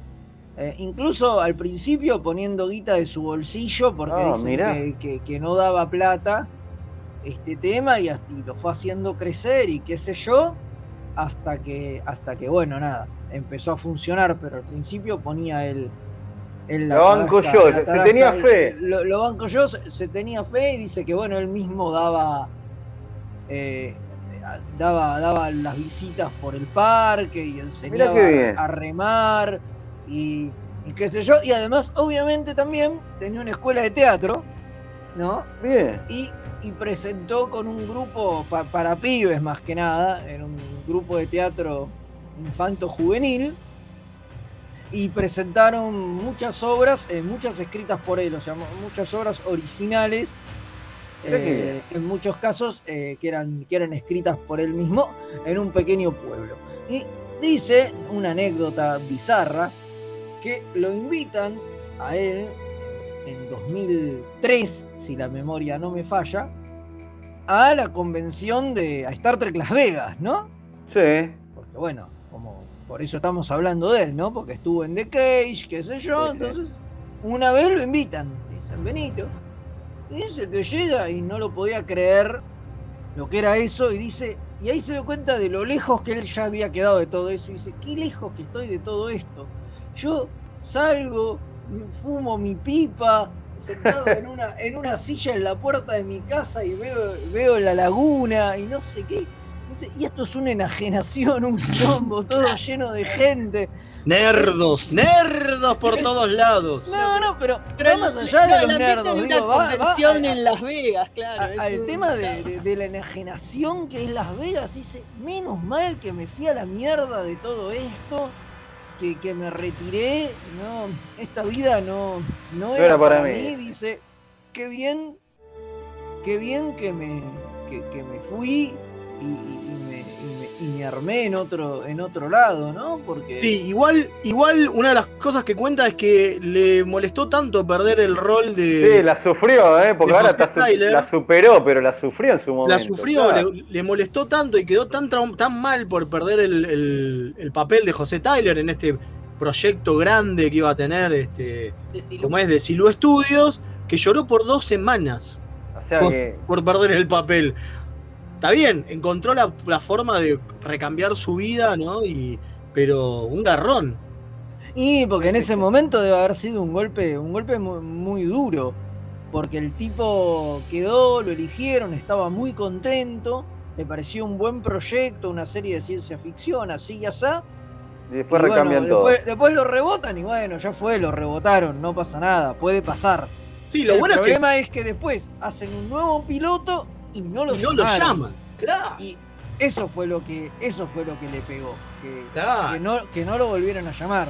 Eh, incluso al principio poniendo guita de su bolsillo porque Ah, dicen mirá. que, que- que no daba plata este tema y, lo fue haciendo crecer y qué sé yo hasta que hasta que bueno nada empezó a funcionar pero al principio ponía el el- Lo banco tarasca- yo, se- tenía el- fe. lo, lo banco yo se, se tenía fe y dice que bueno él mismo daba eh, daba, daba las visitas por el parque y enseñaba a remar y, y qué sé yo. Y además, obviamente, también tenía una escuela de teatro, ¿no? Bien. Y, y presentó con un grupo pa- para pibes más que nada, en un grupo de teatro infanto juvenil. Y presentaron muchas obras, eh, muchas escritas por él, o sea, mu- muchas obras originales eh, en muchos casos eh, que, eran, que eran escritas por él mismo en un pequeño pueblo. Y dice una anécdota bizarra que lo invitan a él en 2003, si la memoria no me falla, a la convención de a Star Trek Las Vegas, ¿no? Sí. Porque bueno, como por eso estamos hablando de él, ¿no? Porque estuvo en The Cage, qué sé yo, Sí, sí. entonces una vez lo invitan, dicen Benito. Y dice que llega y no lo podía creer lo que era eso y dice, y ahí se dio cuenta de lo lejos que él ya había quedado de todo eso y dice, qué lejos que estoy de todo esto. Yo salgo, fumo mi pipa, sentado en una, en una silla en la puerta de mi casa y veo, veo la laguna y no sé qué. Y esto es una enajenación, un quilombo, todo lleno de gente. Nerdos, nerdos por todos lados. No, no, pero, más el- allá de los nerdos, de una digo, va- va a- en Las Vegas, claro. a- al tema de, de- de la enajenación que es Las Vegas, dice, menos mal que me fui a la mierda de todo esto, que, que me retiré, no, esta vida no, no era, para, mí. dice, qué bien, qué bien que me, que, que me fui y, y- y me, y me- y me armé en otro, en otro lado, ¿no? Porque Sí, igual, igual una de las cosas que cuenta es que le molestó tanto perder el rol de. Sí, la sufrió, ¿eh? Porque ahora está la superó, pero la sufrió en su momento. la sufrió, claro. le, le molestó tanto y quedó tan, traum- tan mal por perder el, el- el papel de José Tyler en este proyecto grande que iba a tener, este, como es de Silú Studios, que lloró por dos semanas O sea por, que. por perder el papel. Está bien, encontró la, la forma de recambiar su vida, ¿no? Y, pero un garrón. Y porque en ese momento debe haber sido un golpe, un golpe muy, muy duro. Porque el tipo quedó, lo eligieron, estaba muy contento, le pareció un buen proyecto, una serie de ciencia ficción, así y así. Y después Y bueno, recambian todo. después, después lo rebotan y bueno, ya fue, lo rebotaron, no pasa nada, puede pasar. Sí, lo el bueno es que problema es que después hacen un nuevo piloto y no lo y no lo llamaron. llaman. Claro. Y eso fue lo que, eso fue lo que le pegó. Que, Claro. que no, que no lo volvieron a llamar.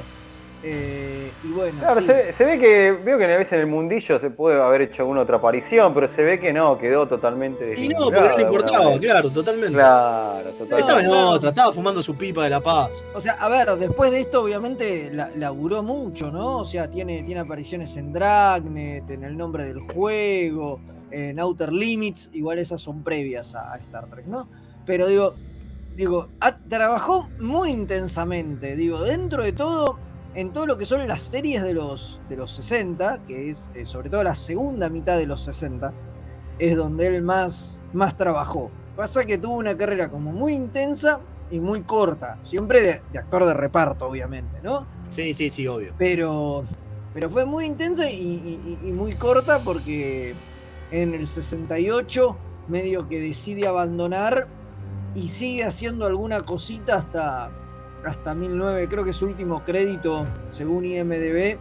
Eh, y bueno, Claro, sí. se, ve- se ve que, veo que a veces en el mundillo se puede haber hecho alguna otra aparición, pero se ve que no, quedó totalmente Y no, porque desvinculado no le importaba, claro, totalmente. Claro, totalmente. Estaba en otra, estaba fumando su pipa de la paz. O sea, a ver, después de esto, obviamente, la- laburó mucho, ¿no? O sea, tiene, tiene apariciones en Dragnet, en El Nombre del Juego, en Outer Limits, igual esas son previas a, a Star Trek, ¿no? Pero digo, digo, trabajó muy intensamente, digo, dentro de todo, en todo lo que son las series de los, de los 60, que es eh, sobre todo la segunda mitad de los 60, es donde él más, más trabajó. Pasa que tuvo una carrera como muy intensa y muy corta, siempre de, de actor de reparto, obviamente, ¿no? Sí, sí, sí, obvio. Pero, pero fue muy intensa y, y- y- y muy corta porque en el 68 medio que decide abandonar y sigue haciendo alguna cosita hasta, hasta 2009. Creo que su último crédito, según IMDB,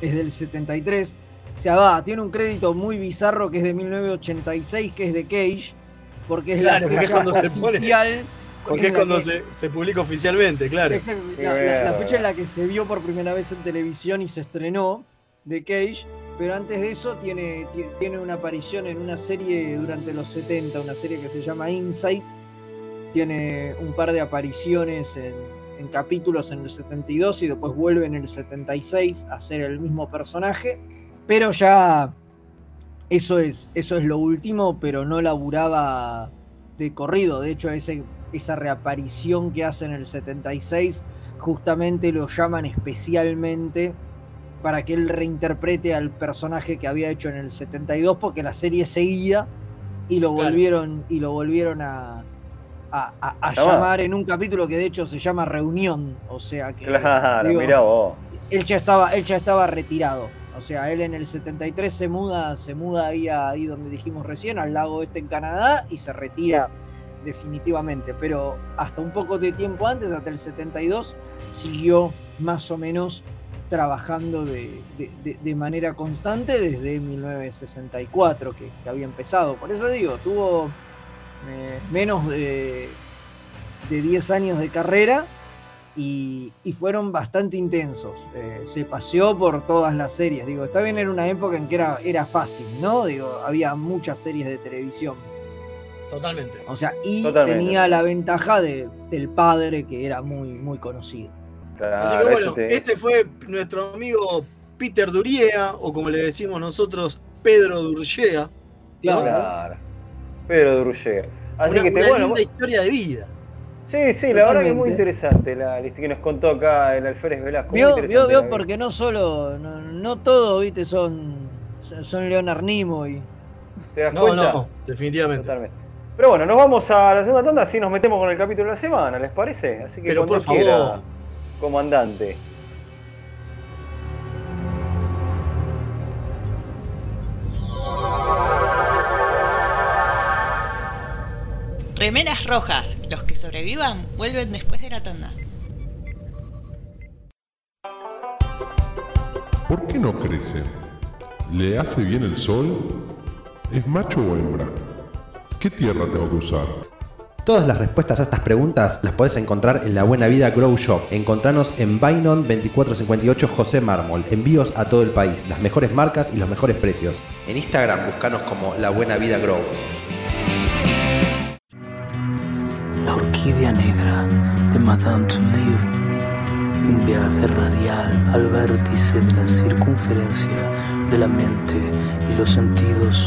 es del 73. O sea, va, tiene un crédito muy bizarro que es de 1986, que es de Cage, porque es Claro, la porque es fecha cuando se pone- oficial. Porque es cuando que- se, se publica oficialmente, claro. Exacto, la, la- la mierda. fecha en la que se vio por primera vez en televisión y se estrenó de Cage, pero antes de eso tiene, ti- tiene una aparición en una serie durante los 70, una serie que se llama Insight. Tiene un par de apariciones en, en capítulos en el 72 y después vuelve en el 76 a ser el mismo personaje, pero ya eso es, eso es lo último, pero no laburaba de corrido. De hecho, ese, esa reaparición que hace en el 76, justamente lo llaman especialmente para que él reinterprete al personaje que había hecho en el 72, porque la serie seguía y lo Claro. volvieron, y lo volvieron a, a- a- a Llamar. en un capítulo que de hecho se llama Reunión. O sea que Claro, digo, mirá vos. él ya estaba, él ya estaba retirado. O sea, él en el 73 se muda, se muda ahí, a- ahí donde dijimos recién, al lago este en Canadá, y se retira definitivamente. Pero hasta un poco de tiempo antes, hasta el 72, siguió más o menos trabajando de, de- de- de manera constante desde 1964, que, que había empezado. Por eso digo, tuvo eh, menos de, de 10 años de carrera y, y fueron bastante intensos. Eh, se paseó por todas las series. Digo, está bien, era una época en que era, era fácil, ¿no? Digo, había muchas series de televisión. Totalmente. O sea, y Totalmente. tenía la ventaja de, del padre que era muy, muy conocido. Claro, Así que bueno, te- este fue nuestro amigo Peter Duriea, o como le decimos nosotros, Pedro Durgea. Claro. Claro. Pedro Druyer. Así Una, que te, una bueno, linda historia de vida. sí, sí, la verdad que es muy interesante la lista que nos contó acá el Alférez Velasco. Vio, vio, vio, la- porque no solo, no, no todo, viste, son, son Leonard Nimoy. ¿Te das No, cuenta? no, definitivamente. Totalmente. Pero bueno, nos vamos a la segunda tanda, así nos metemos con el capítulo de la semana, ¿les parece? Así que Pero cuando por quiera, favor comandante. Remeras rojas, los que sobrevivan vuelven después de la tanda. ¿Por qué no crece? ¿Le hace bien el sol? ¿Es macho o hembra? ¿Qué tierra tengo que usar? Todas las respuestas a estas preguntas las podés encontrar en La Buena Vida Grow Shop. Encontranos en Bainon 2458 José Mármol. Envíos a todo el país, las mejores marcas y los mejores precios. En Instagram buscanos como La Buena Vida Grow. La orquídea negra de Madame Touleau. Un viaje radial al vértice de la circunferencia de la mente y los sentidos.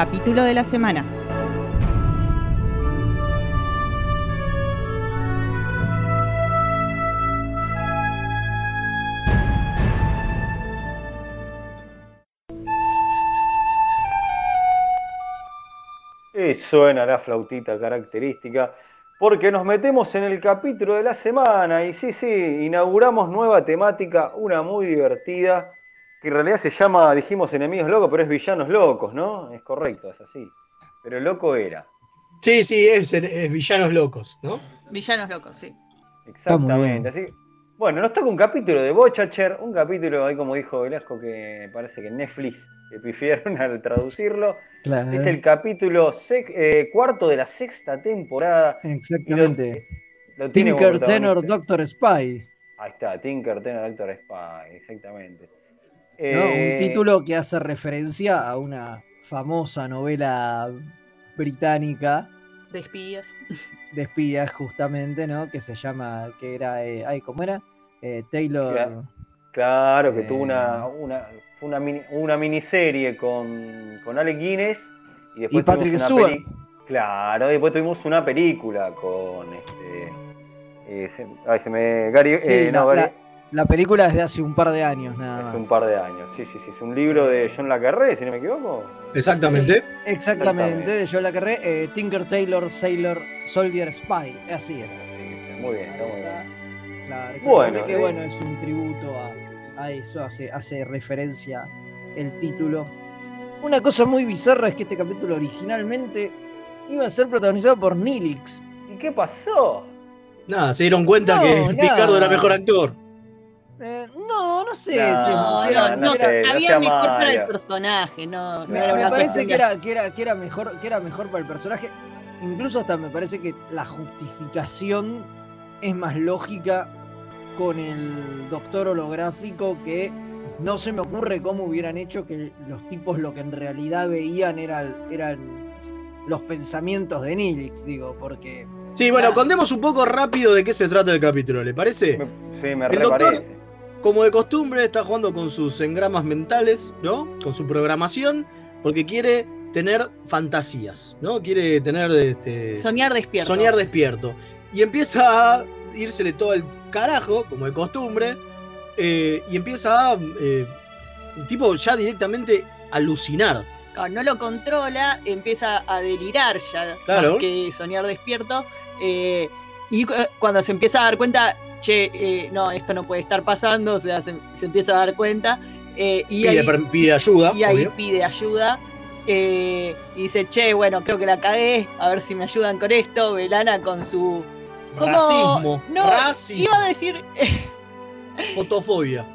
Capítulo de la semana. Y suena la flautita característica, porque nos metemos en el capítulo de la semana y sí, sí, inauguramos nueva temática, una muy divertida, que en realidad se llama, dijimos enemigos locos, pero es villanos locos, ¿no? Es correcto, es así. Pero loco era. Sí, sí, es, es villanos locos, ¿no? Villanos locos, sí. Exactamente. Así, bueno, nos toca un capítulo de Bochacher, un capítulo, ahí como dijo Velasco, que parece que Netflix le pifiaron al traducirlo. Claro. Es el capítulo sec- eh, cuarto de la sexta temporada. Exactamente. Lo Tinker. Tenor Doctor Spy. Ahí está, Tinker Tenor Doctor Spy, exactamente. ¿No? Eh, Un título que hace referencia a una famosa novela británica De espías. (laughs) de espías, justamente, ¿no? Que se llama, que era, eh, ay, ¿cómo era? Eh, Taylor. Claro. Claro, que Eh. tuvo una, una, una, mini- una miniserie con, con Alec Guinness y después Y Patrick Stewart. Claro, después tuvimos una película con este. eh, se, ay, se me. Gary, Sí, eh, la, no, Gary- la- la película es de hace un par de años, nada hace más. un par de años. Sí, sí, sí. Es un libro de John Le Carré, si no me equivoco. Exactamente. Exactamente, de Joe la Carré, eh, Tinker Taylor, Sailor, Soldier Spy. Así era. Muy bien, está muy bien. Claro, Bueno, exactamente, que eh. bueno, es un tributo a, a eso, hace, hace referencia el título. Una cosa muy bizarra es que este capítulo originalmente iba a ser protagonizado por Nilix. ¿Y qué pasó? Nada, se dieron cuenta No, que nada. Picardo era mejor actor. Eh, no, no sé No, si, no, era- no era- sé, no había mejor para el personaje, no, no Me, era me parece que era, que, era, que, era mejor, que era mejor para el personaje. Incluso hasta me parece que la justificación es más lógica con el doctor holográfico que no se me ocurre cómo hubieran hecho que los tipos lo que en realidad veían eran, eran los pensamientos de Nilix, digo, porque... Sí, bueno, contemos un poco rápido de qué se trata el capítulo, ¿le parece? Sí, me El doctor. Como de costumbre, está jugando con sus engramas mentales, ¿no? Con su programación. porque quiere tener fantasías, ¿no? Quiere tener este, Soñar despierto. soñar despierto. Y empieza a írsele todo el carajo, como de costumbre, eh, y empieza a, eh, tipo, ya directamente alucinar. Claro, no lo controla, empieza a delirar ya, Claro. más que soñar despierto. eh, y cu- cuando se empieza a dar cuenta, che, eh, no, esto no puede estar pasando, o sea, se, se empieza a dar cuenta. eh, y Pide, ahí, pide ayuda, y ahí obvio. pide ayuda. eh, y dice, che, bueno, creo que la cagué, a ver si me ayudan con esto. Velana con su. como- Racismo. No, racismo. iba a decir. (laughs) Fotofobia.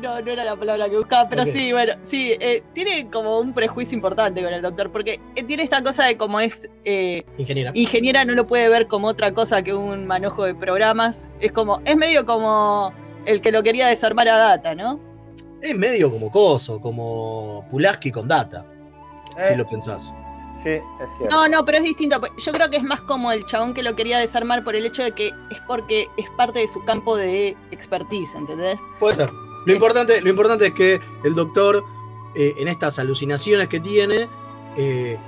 No, no era la palabra que buscaba, pero sí, bueno, sí, eh, tiene como un prejuicio importante con el doctor, porque eh, tiene esta cosa de como es eh, Ingeniera. ingeniera, no lo puede ver como otra cosa que un manojo de programas. Es como, es medio como el que lo quería desarmar a Data, ¿no? Es medio como coso, como Pulaski con data. Si Eh. lo pensás. Sí, es cierto. No, no, pero es distinto. Yo creo que es más como el chabón que lo quería desarmar por el hecho de que es porque es parte de su campo de expertise, ¿entendés? Puede ser. Lo importante, lo importante es que el doctor, eh, en estas alucinaciones que tiene, eh,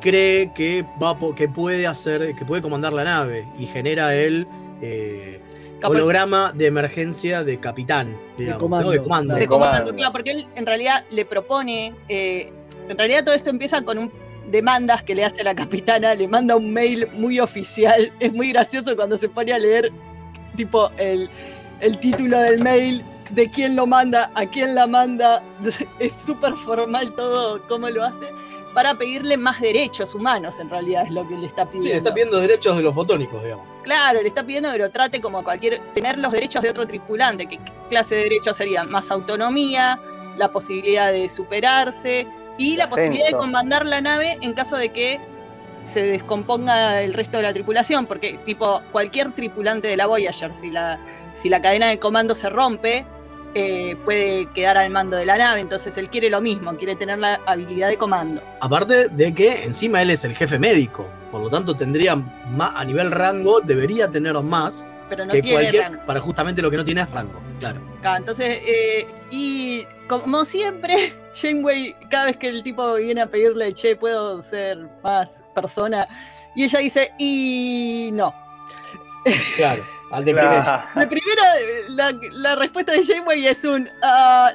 cree que, va que puede hacer, que puede comandar la nave y genera el eh, holograma de emergencia de capitán, digamos, comando. ¿no? de comando. de comando, claro, porque él en realidad le propone, eh, en realidad todo esto empieza con un demandas que le hace a la capitana, le manda un mail muy oficial, es muy gracioso cuando se pone a leer tipo el, el título del mail, de quién lo manda, a quién la manda, (laughs) es súper formal todo cómo lo hace, para pedirle más derechos humanos en realidad es lo que le está Sí, pidiendo. le está pidiendo derechos de los fotónicos, digamos. Claro, le está pidiendo que lo trate como cualquier. tener los derechos de otro tripulante. ¿Qué clase de derechos serían? Más autonomía, la posibilidad de superarse y la posibilidad de comandar la nave en caso de que se descomponga el resto de la tripulación. Porque, tipo, cualquier tripulante de la Voyager, si la, si la cadena de comando se rompe, eh, puede quedar al mando de la nave. Entonces él quiere lo mismo, quiere tener la habilidad de comando. Aparte de que encima él es el jefe médico, por lo tanto tendría más, a nivel rango, debería tener más Pero no que tiene cualquier, rango. para justamente lo que no tiene es rango, claro. Entonces, eh, y como siempre, (laughs) Janeway, cada vez que el tipo viene a pedirle, che, puedo ser más persona, y ella dice, y no. Claro, al de Claro. De primera, la, la respuesta de Janeway es un, ah,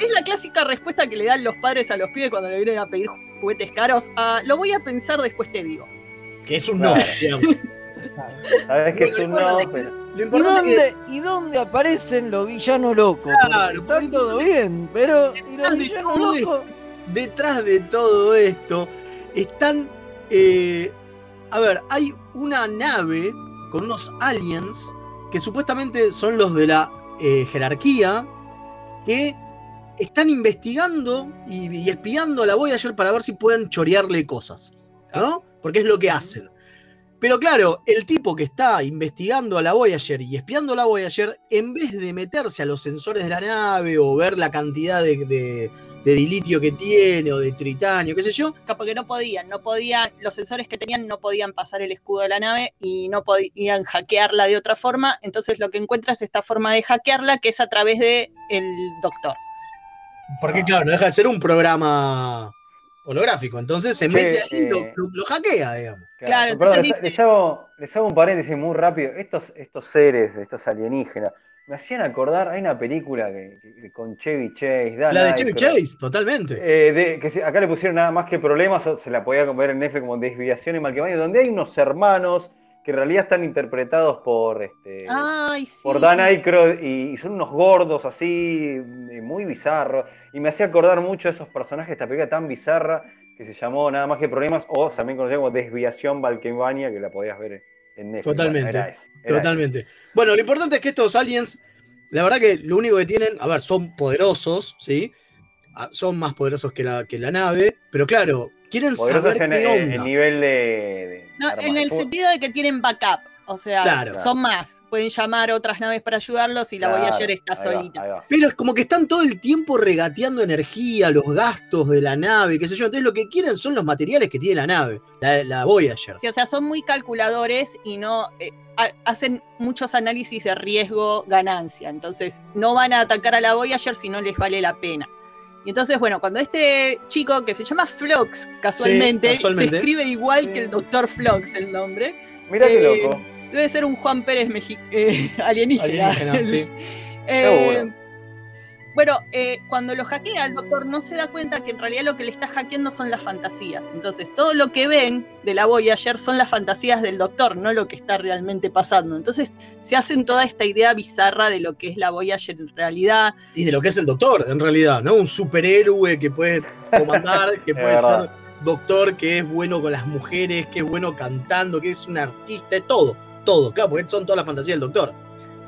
es la clásica respuesta que le dan los padres a los pibes cuando le vienen a pedir juguetes caros, ah, lo voy a pensar, después te digo. Que es un no, Claro. digamos. (laughs) Sabes que es un no, Lo pero. importante ¿Y que- dónde, ¿Y dónde aparecen los villanos locos? Claro, Porque están todo bien, pero ¿y los Detrás de villanos todo locos? detrás de todo esto están. eh, a ver, hay una nave con unos aliens que supuestamente son los de la eh, jerarquía que están investigando y, y espiando a la Voyager para ver si pueden chorearle cosas, ¿no? Porque es lo que hacen. Pero claro, el tipo que está investigando a la Voyager y espiando a la Voyager, en vez de meterse a los sensores de la nave o ver la cantidad de, de- de dilitio que tiene o de tritanio, qué sé yo, Porque no podían, no podían, los sensores que tenían no podían pasar el escudo de la nave y no podían hackearla de otra forma. Entonces lo que encuentra es esta forma de hackearla que es a través de el doctor. porque claro, no deja de ser un programa holográfico, entonces se mete ahí y lo, eh, lo- lo hackea, digamos. Claro, entonces les, les hago, les hago un paréntesis muy rápido. Estos, estos seres, estos alienígenas, me hacían acordar, hay una película que, que- con Chevy Chase, Dan La de Chevy Chase, totalmente. eh, de- que acá le pusieron nada más que problemas, o se la podía ver en F como desviación y malquemaño, donde hay unos hermanos que en realidad están interpretados por este Ay, sí. por Dan Aykroyd y, y son unos gordos así, eh, muy bizarros. Y me hacía acordar mucho de esos personajes de esta película tan bizarra que se llamó Nada más que problemas, o también conocida como Desviación Valkenvania, que la podías ver en Netflix. Totalmente, Bueno, era eso, era Totalmente. Bueno, lo importante es que estos aliens, la verdad que lo único que tienen, a ver, son poderosos, ¿sí? Ah, Son más poderosos que la, que la nave, pero claro, quieren. Poderosos saber en, qué en- onda. en nivel de. de No, en el sentido de que tienen backup. O sea, Claro. son más. Pueden llamar a otras naves para ayudarlos y la Claro, Voyager está va, solita. va. Pero es como que están todo el tiempo regateando energía, los gastos de la nave, qué sé yo. Entonces lo que quieren son los materiales que tiene la nave, la, la Voyager. Sí, o sea, son muy calculadores y no eh, ha- hacen muchos análisis de riesgo-ganancia. Entonces, no van a atacar a la Voyager si no les vale la pena. Y entonces, bueno, cuando este chico que se llama Flox, casualmente, casualmente. se escribe igual que el doctor Flox el nombre. Mirá qué eh, loco. Debe ser un Juan Pérez mexi- eh, (laughs) alienígena. Alienígena, sí. (laughs) Eh, bueno, eh, cuando lo hackea el doctor no se da cuenta que en realidad lo que le está hackeando son las fantasías. Entonces, todo lo que ven de la Voyager son las fantasías del doctor, no lo que está realmente pasando. Entonces, se hacen toda esta idea bizarra de lo que es la Voyager en realidad. Y de lo que es el doctor, en realidad, ¿no? Un superhéroe que puede comandar, (laughs) que puede ser doctor, que es bueno con las mujeres, que es bueno cantando, que es un artista, es todo, todo, claro, porque son todas las fantasías del doctor.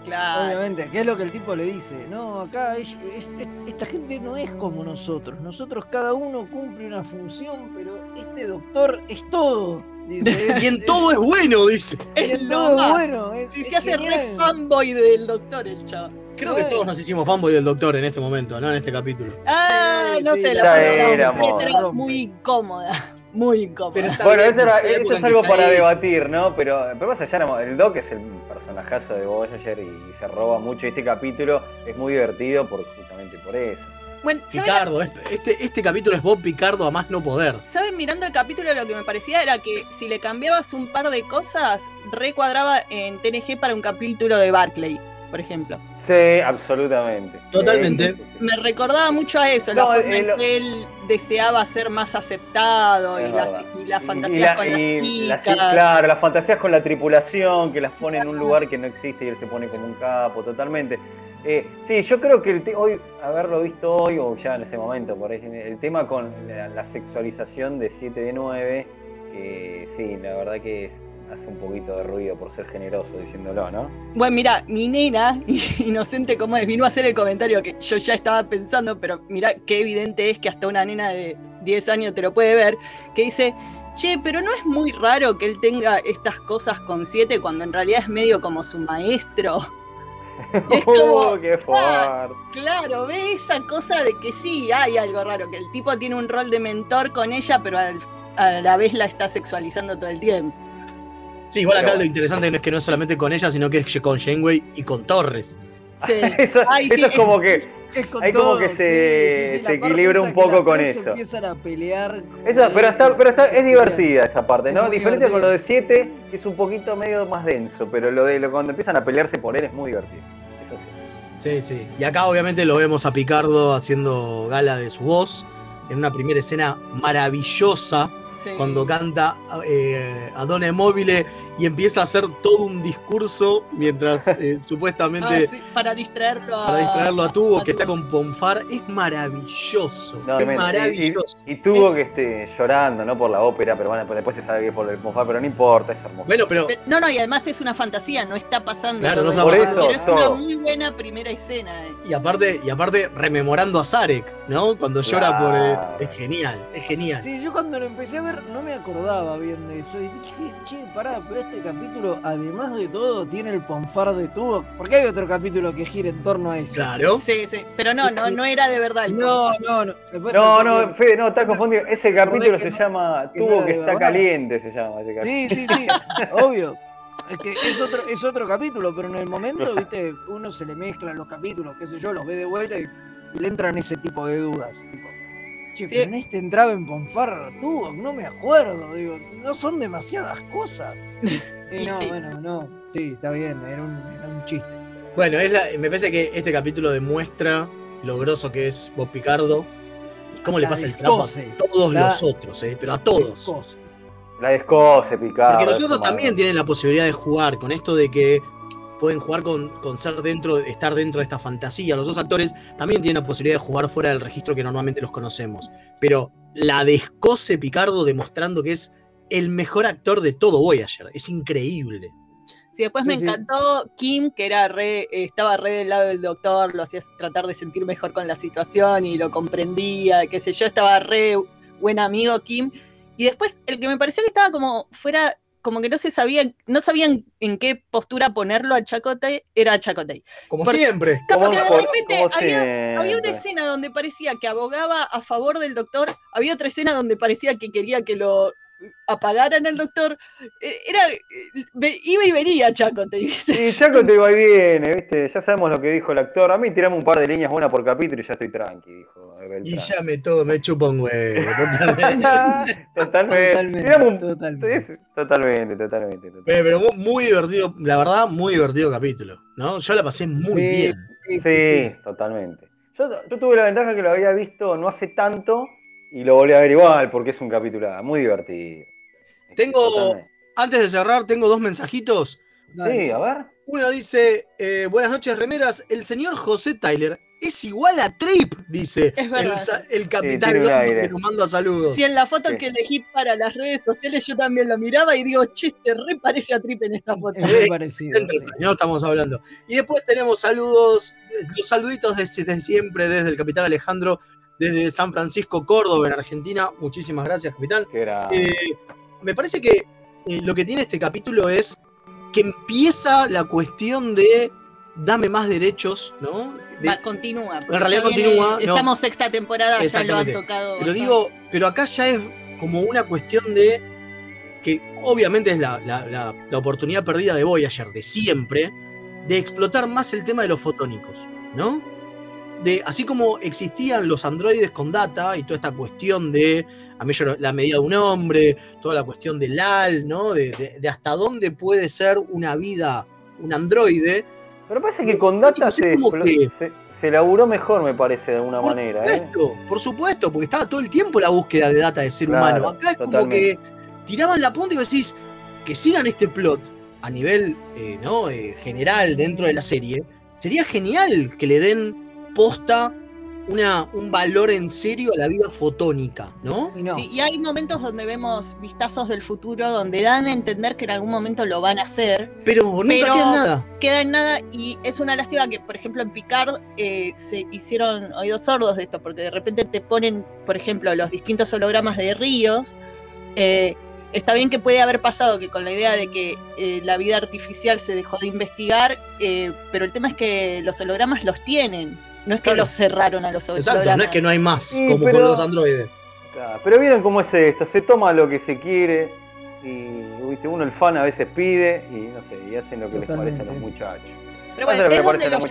Claro. Obviamente, ¿qué es lo que el tipo le dice? No, acá es- es- es- esta gente no es como nosotros. Nosotros cada uno cumple una función, pero este doctor es todo. Dice, es- (laughs) Y en todo es bueno, dice. Es lo todo es más. bueno. Es se hace re fanboy del doctor el chavo. Creo que todos nos hicimos fanboy del doctor en este momento, ¿no? En este capítulo. Ah, no sí, sé, la verdad, éramos. era muy incómoda. (laughs) Muy incómoda. Pero está Bueno, bien, eso, era- es algo para ahí. debatir, ¿no? Pero, pero más allá, el Doc es el personajazo de Voyager y se roba mucho. Este capítulo es muy divertido por, justamente por eso. Bueno, ¿saben, Picardo, este, este, este capítulo es Bob Picardo a más no poder. ¿saben? Mirando el capítulo lo que me parecía era que si le cambiabas un par de cosas, recuadraba en TNG para un capítulo de Barclay, por ejemplo. Sí, absolutamente. Totalmente. Sí, sí, sí. Me recordaba mucho a eso, No, la forma el- en que él deseaba ser más aceptado y las, y fantasías y la- con y las chicas. claro, las fantasías con la tripulación, que las pone en un lugar que no existe y él se pone como un capo, totalmente. Eh, sí, yo creo que el te- hoy, haberlo visto hoy, o ya en ese momento, por ahí, el tema con la, la sexualización de 7 de 9, que sí, la verdad que es- hace un poquito de ruido por ser generoso diciéndolo, ¿no? Bueno, mira, mi nena, (laughs) inocente como es, vino a hacer el comentario que yo ya estaba pensando, pero mira qué evidente es que hasta una nena de 10 años te lo puede ver, que dice, che, pero no es muy raro que él tenga estas cosas con 7 cuando en realidad es medio como su maestro. (laughs) Y es como, ¡Uh, qué fuerte! claro, ve esa cosa de que sí, hay algo raro, que el tipo tiene un rol de mentor con ella, pero al- a la vez la está sexualizando todo el tiempo. Sí, igual acá Pero- lo interesante no es que no es solamente con ella, sino que es con Janeway y con Torres. Sí. (laughs) Eso, Ay, eso sí, es como que Es Hay como que se- sí, sí, la se parte equilibra un poco con eso. empiezan a pelear. Eso, pero está, es- pero está, es divertida esa parte, Es ¿no? A muy diferencia con lo de 7, que es un poquito medio más denso, pero lo de lo, cuando empiezan a pelearse por él es muy divertido. Eso sí. Sí, sí. Y acá obviamente lo vemos a Picardo haciendo gala de su voz en una primera escena maravillosa Sí. cuando canta eh, a Donna Mobile y empieza a hacer todo un discurso mientras (laughs) eh, supuestamente Ah, sí, para distraerlo a, para distraerlo a Tubo que está con Ponfar es maravilloso. No, es tremendo. Y- maravilloso. Y, y tuvo que esté llorando, ¿no? Por la ópera, pero bueno, después se sabe que es por el mofá, pero no importa, es hermoso. Bueno, pero Pe- No, no, y además es una fantasía, no está pasando Claro, todo no está eso, pero es una muy buena primera escena. eh. y aparte y aparte rememorando a Zarek, ¿no? Cuando llora por eh, es genial, es genial. Sí, yo cuando lo empecé a ver no me acordaba bien de eso y dije, che, pará, pero este capítulo, además de todo, tiene el ponfar de tubo. Porque hay otro capítulo que gira en torno a eso. Claro. Sí, sí, pero no, no, no era de verdad el No, no, no. Después No, no, Fede, no, está confundido. Ese capítulo se no- llama que no Tubo que está caliente, se llama ese capítulo. Sí, sí, sí, (laughs) obvio. Es que es otro, es otro capítulo, pero en el momento, viste, uno se le mezclan los capítulos, qué sé yo, los ve de vuelta y le entran ese tipo de dudas. Tipo, che, Sí. pero en este entraba en Ponfar tuvo, no me acuerdo, digo, no son demasiadas cosas. (laughs) Y no, sí. bueno, no, sí, está bien, era un, era un chiste. Bueno, es la- me parece que este capítulo demuestra lo grosso que es Bob Picardo y cómo le La pasa el trapo a todos La- los otros, ¿eh? pero a todos. La descose, picada. Porque los otros también tienen la posibilidad de jugar con esto de que pueden jugar con, con ser dentro, estar dentro de esta fantasía. Los dos actores también tienen la posibilidad de jugar fuera del registro que normalmente los conocemos. Pero la descose Picardo demostrando que es el mejor actor de todo Voyager. Es increíble. Sí, después me sí. encantó Kim, que era re, eh, estaba re del lado del doctor, lo hacía tratar de sentir mejor con la situación y lo comprendía, qué sé yo, estaba re buen amigo Kim. Y después el que me pareció que estaba como fuera, como que no se sabía, no sabían en qué postura ponerlo a Chakotay, era Chakotay. Como Porque- siempre. Como, Porque de como repente había, había una escena donde parecía que abogaba a favor del doctor, había otra escena donde parecía que quería que lo apagaran al doctor. eh, Era, eh, iba y venía Chaco, te viste. Y Chaco te va y viene, ¿viste? Ya sabemos lo que dijo el actor. A mí tirame un par de líneas buenas por capítulo y ya estoy tranqui, dijo Beltrán. Y ya me todo, me chupa un huevo. (laughs) Totalmente. Totalmente. Un- Sí, Totalmente, totalmente. totalmente. Eh, Pero mu- muy divertido, la verdad, muy divertido capítulo, ¿no? Yo la pasé muy Sí, bien. Sí, totalmente. Yo, yo tuve la ventaja que lo había visto no hace tanto y lo volví a ver igual porque es un capítulo muy divertido. Tengo, Totalmente. antes de cerrar, tengo dos mensajitos. Sí, a ver. Uno dice, eh, buenas noches, remeras. El señor José Tyler es igual a Trip, dice Es verdad. el, el capitán aire. que nos manda saludos. Si en la foto Sí. que elegí para las redes sociales yo también lo miraba y digo, che, se re parece a Trip en esta foto. Sí, entre- no estamos hablando. Y después tenemos saludos, los saluditos desde, desde siempre, desde el capitán Alejandro, desde San Francisco, Córdoba, en Argentina. Muchísimas gracias, capitán. Eh, me parece que eh, lo que tiene este capítulo es que empieza la cuestión de dame más derechos, ¿no? De- Va, continúa. porque En realidad ya viene- continúa, no. Estamos sexta temporada, ya lo han tocado. Pero digo, pero acá ya es como una cuestión de que obviamente es la, la- la- la oportunidad perdida de Voyager de siempre de explotar más el tema de los fotónicos, ¿no? De, así como existían los androides con data y toda esta cuestión de a mayor- la medida de un hombre, toda la cuestión del AL, ¿no? De, de- de hasta dónde puede ser una vida, un androide. Pero parece que con data se, se, se laburó mejor, me parece, de alguna Por manera. ¿eh? supuesto, por supuesto, porque estaba todo el tiempo la búsqueda de data de ser Claro, humano. Acá es como que tiraban la punta y decís que sigan este plot a nivel eh, ¿no? eh, general dentro de la serie. Sería genial que le den posta una, un valor en serio a la vida fotónica, ¿no? Sí, y hay momentos donde vemos vistazos del futuro donde dan a entender que en algún momento lo van a hacer. Pero nunca pero queda nada. Queda en nada y es una lástima que, por ejemplo, en Picard eh, se hicieron oídos sordos de esto, porque de repente te ponen, por ejemplo, los distintos hologramas de Ríos. Eh, está bien que puede haber pasado que con la idea de que eh, la vida artificial se dejó de investigar, eh, pero el tema es que los hologramas los tienen. No es que Claro. los cerraron a los. Exacto, no es que no hay más, Sí, como pero- con los androides. Claro, Pero vieron cómo es esto, se toma lo que se quiere y ¿viste? uno el fan a veces pide y no sé, y hacen lo que les parece a los muchachos. Pero bueno, es donde los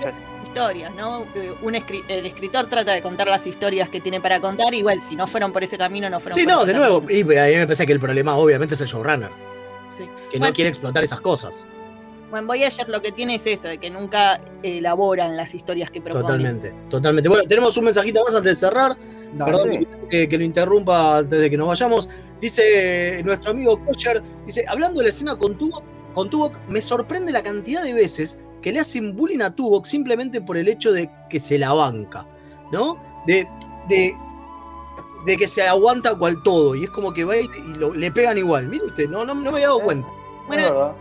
historias, ¿no? Un escri- el escritor trata de contar las historias que tiene para contar, igual si no fueron por ese camino, no fueron Sí, por no, ese de nuevo. Y a mí me parece que el problema obviamente es el showrunner, Sí. que Bueno, no quiere explotar esas cosas. Bueno, Voyager lo que tiene es eso, de que nunca elaboran las historias que proponen. Totalmente, totalmente. Bueno, tenemos un mensajito más antes de cerrar. Dale. Perdón que, que lo interrumpa antes de que nos vayamos. Dice nuestro amigo Kosher, dice, hablando de la escena con Tuvok, con Tuvok, me sorprende la cantidad de veces que le hacen bullying a Tuvok simplemente por el hecho de que se la banca, ¿no? De, de, de que se aguanta cual todo, y es como que va y, y lo- le pegan igual. Mire usted, no, no, no me había dado cuenta. Bueno,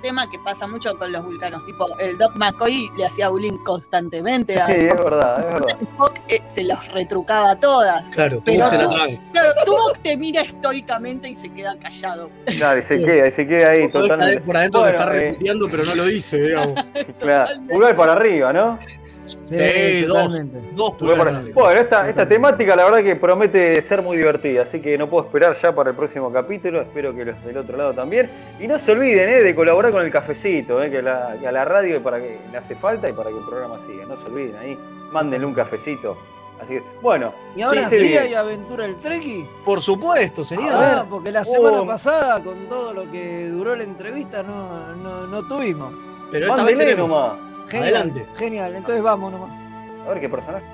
un tema que pasa mucho con los vulcanos, tipo el Doc McCoy le hacía bullying constantemente a Sí, es verdad, es verdad. Spock, eh, se los retrucaba a todas. Claro, Pero Tuvok se la tú-. Claro, Tuvok te mira estoicamente y se queda callado. Claro, y se queda, y se queda ahí totalmente. por adentro Bueno, está eh, pero no lo dice, digamos. (laughs) Claro, pulgar para arriba, ¿no? Sí, dos, dos pulgares. Bueno, esta, esta temática la verdad que promete ser muy divertida, así que no puedo esperar ya para el próximo capítulo, espero que los del otro lado también. Y no se olviden eh, de colaborar con el cafecito, eh, que, la- que a la radio para que le hace falta y para que el programa siga. No se olviden ahí, mándenle un cafecito. Así que, bueno. Y ahora sí, sí, sí, hay aventura el Treki. Por supuesto, señor. Ah, porque la semana Oh. pasada, con todo lo que duró la entrevista, no, no, no tuvimos. Pero esta vez tenemos. nomás. Genial, Adelante. Genial, entonces vamos nomás. A ver qué personaje.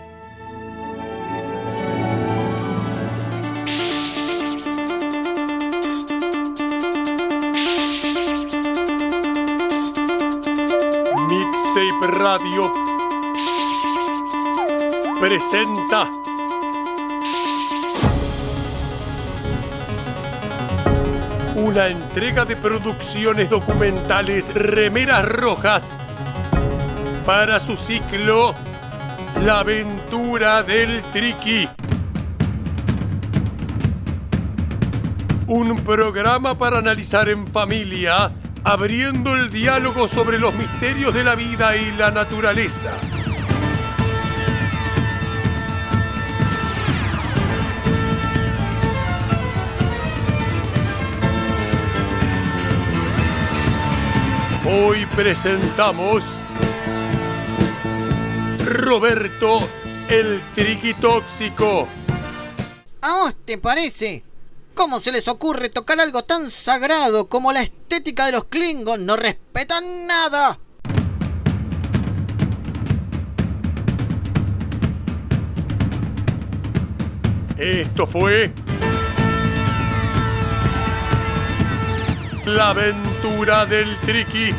Mixtape Radio presenta una entrega de producciones documentales Remeras Rojas prepara su ciclo La aventura del Triqui. Un programa para analizar en familia, abriendo el diálogo sobre los misterios de la vida y la naturaleza. Hoy presentamos Roberto el Triquitóxico. ¿A vos te parece? ¿Cómo se les ocurre tocar algo tan sagrado como la estética de los Klingons? No respetan nada. Esto fue La aventura del Triqui.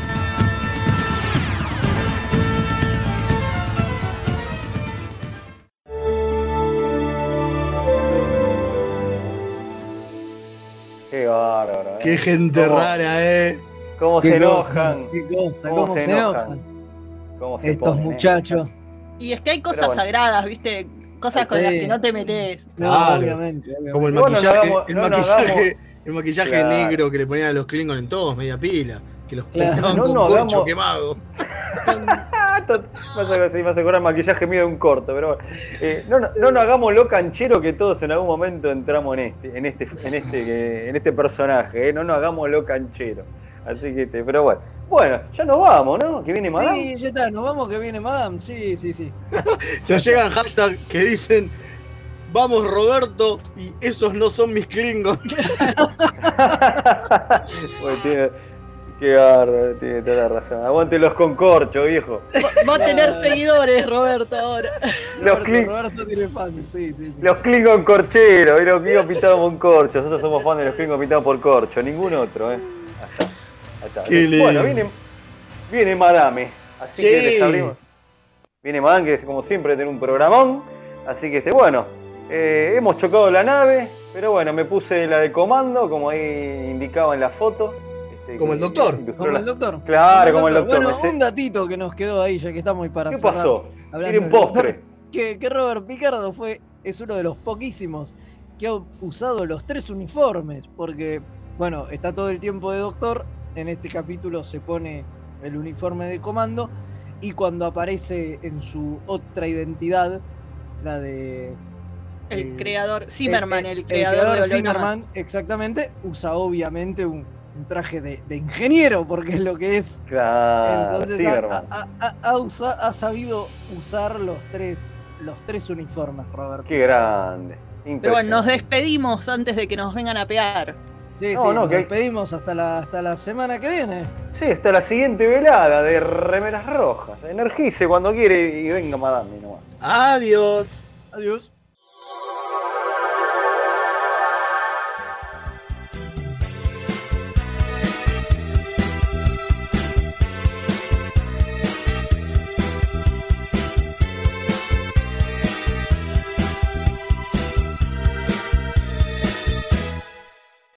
Qué gente ¿Cómo- rara, eh. ¿Cómo Qué se cosa, enojan? qué cosa, ¿Cómo cómo se se enojan? enojan. ¿Cómo se Estos ponen, eh? muchachos. Y es que hay cosas bueno. sagradas, ¿viste? Cosas con las que no te metes. No, Claro. obviamente, obviamente. Como el maquillaje, el no maquillaje, hagamos- el maquillaje Claro. negro que le ponían a los Klingons en todos, media pila. Que los Claro. pintaban No con corcho quemado. Ah, tot- Me hace, sí, me hace acordar maquillaje mío de un corto, pero bueno. Eh, no, no, no nos hagamos lo canchero que todos en algún momento entramos en este, en este, en este, que- en este personaje, eh. no nos hagamos lo canchero. Así que, este, pero bueno. Bueno, ya nos vamos, ¿no? Que viene Madame. Sí, ya está, nos vamos que viene Madame. Sí, sí, sí. Te llegan hashtags que dicen Vamos Roberto y esos no son mis Klingons. (laughs) Tiene- qué bárbaro, tiene toda la razón. Aguante los con corcho, viejo. Va a tener seguidores, Roberto, ahora. Los Roberto, Kling- Roberto tiene fans, sí, sí, sí. Los Klingon corcheros, y los Klingon pintados con corcho. Nosotros somos fans de los Klingon pintados por corcho, ningún otro, ¿eh? Ahí está. Ahí está. Qué lindo. Bueno, viene, viene Madame. Así que Sí. les abrimos. Viene Madame, que es como siempre tiene un programón. Así que este, bueno, eh, hemos chocado la nave, pero bueno, me puse la de comando, como ahí indicaba en la foto. Como el doctor. Como la- el doctor. Claro, como el doctor. Bueno, un datito que nos quedó ahí, ya que estamos para ¿Qué cerrar, pasó? Tiene un postre. Que, que Robert Picardo fue, es uno de los poquísimos que ha usado los tres uniformes, porque, bueno, está todo el tiempo de doctor, en este capítulo se pone el uniforme de comando, y cuando aparece en su otra identidad, la de... El eh, creador, Zimmerman, el, el creador, creador de. Zimmerman, exactamente, usa obviamente un, un traje de, de ingeniero, porque es lo que es. Claro, Entonces ha, Zimmerman. ha- ha- ha usa- ha sabido usar los tres, los tres uniformes, Roberto. Qué grande. Pero bueno, nos despedimos antes de que nos vengan a pegar. Sí, No, sí, no, nos que- despedimos hasta la, hasta la semana que viene. Sí, hasta la siguiente velada de Remeras Rojas. Energice cuando quiere y venga Madame nomás. Adiós. Adiós.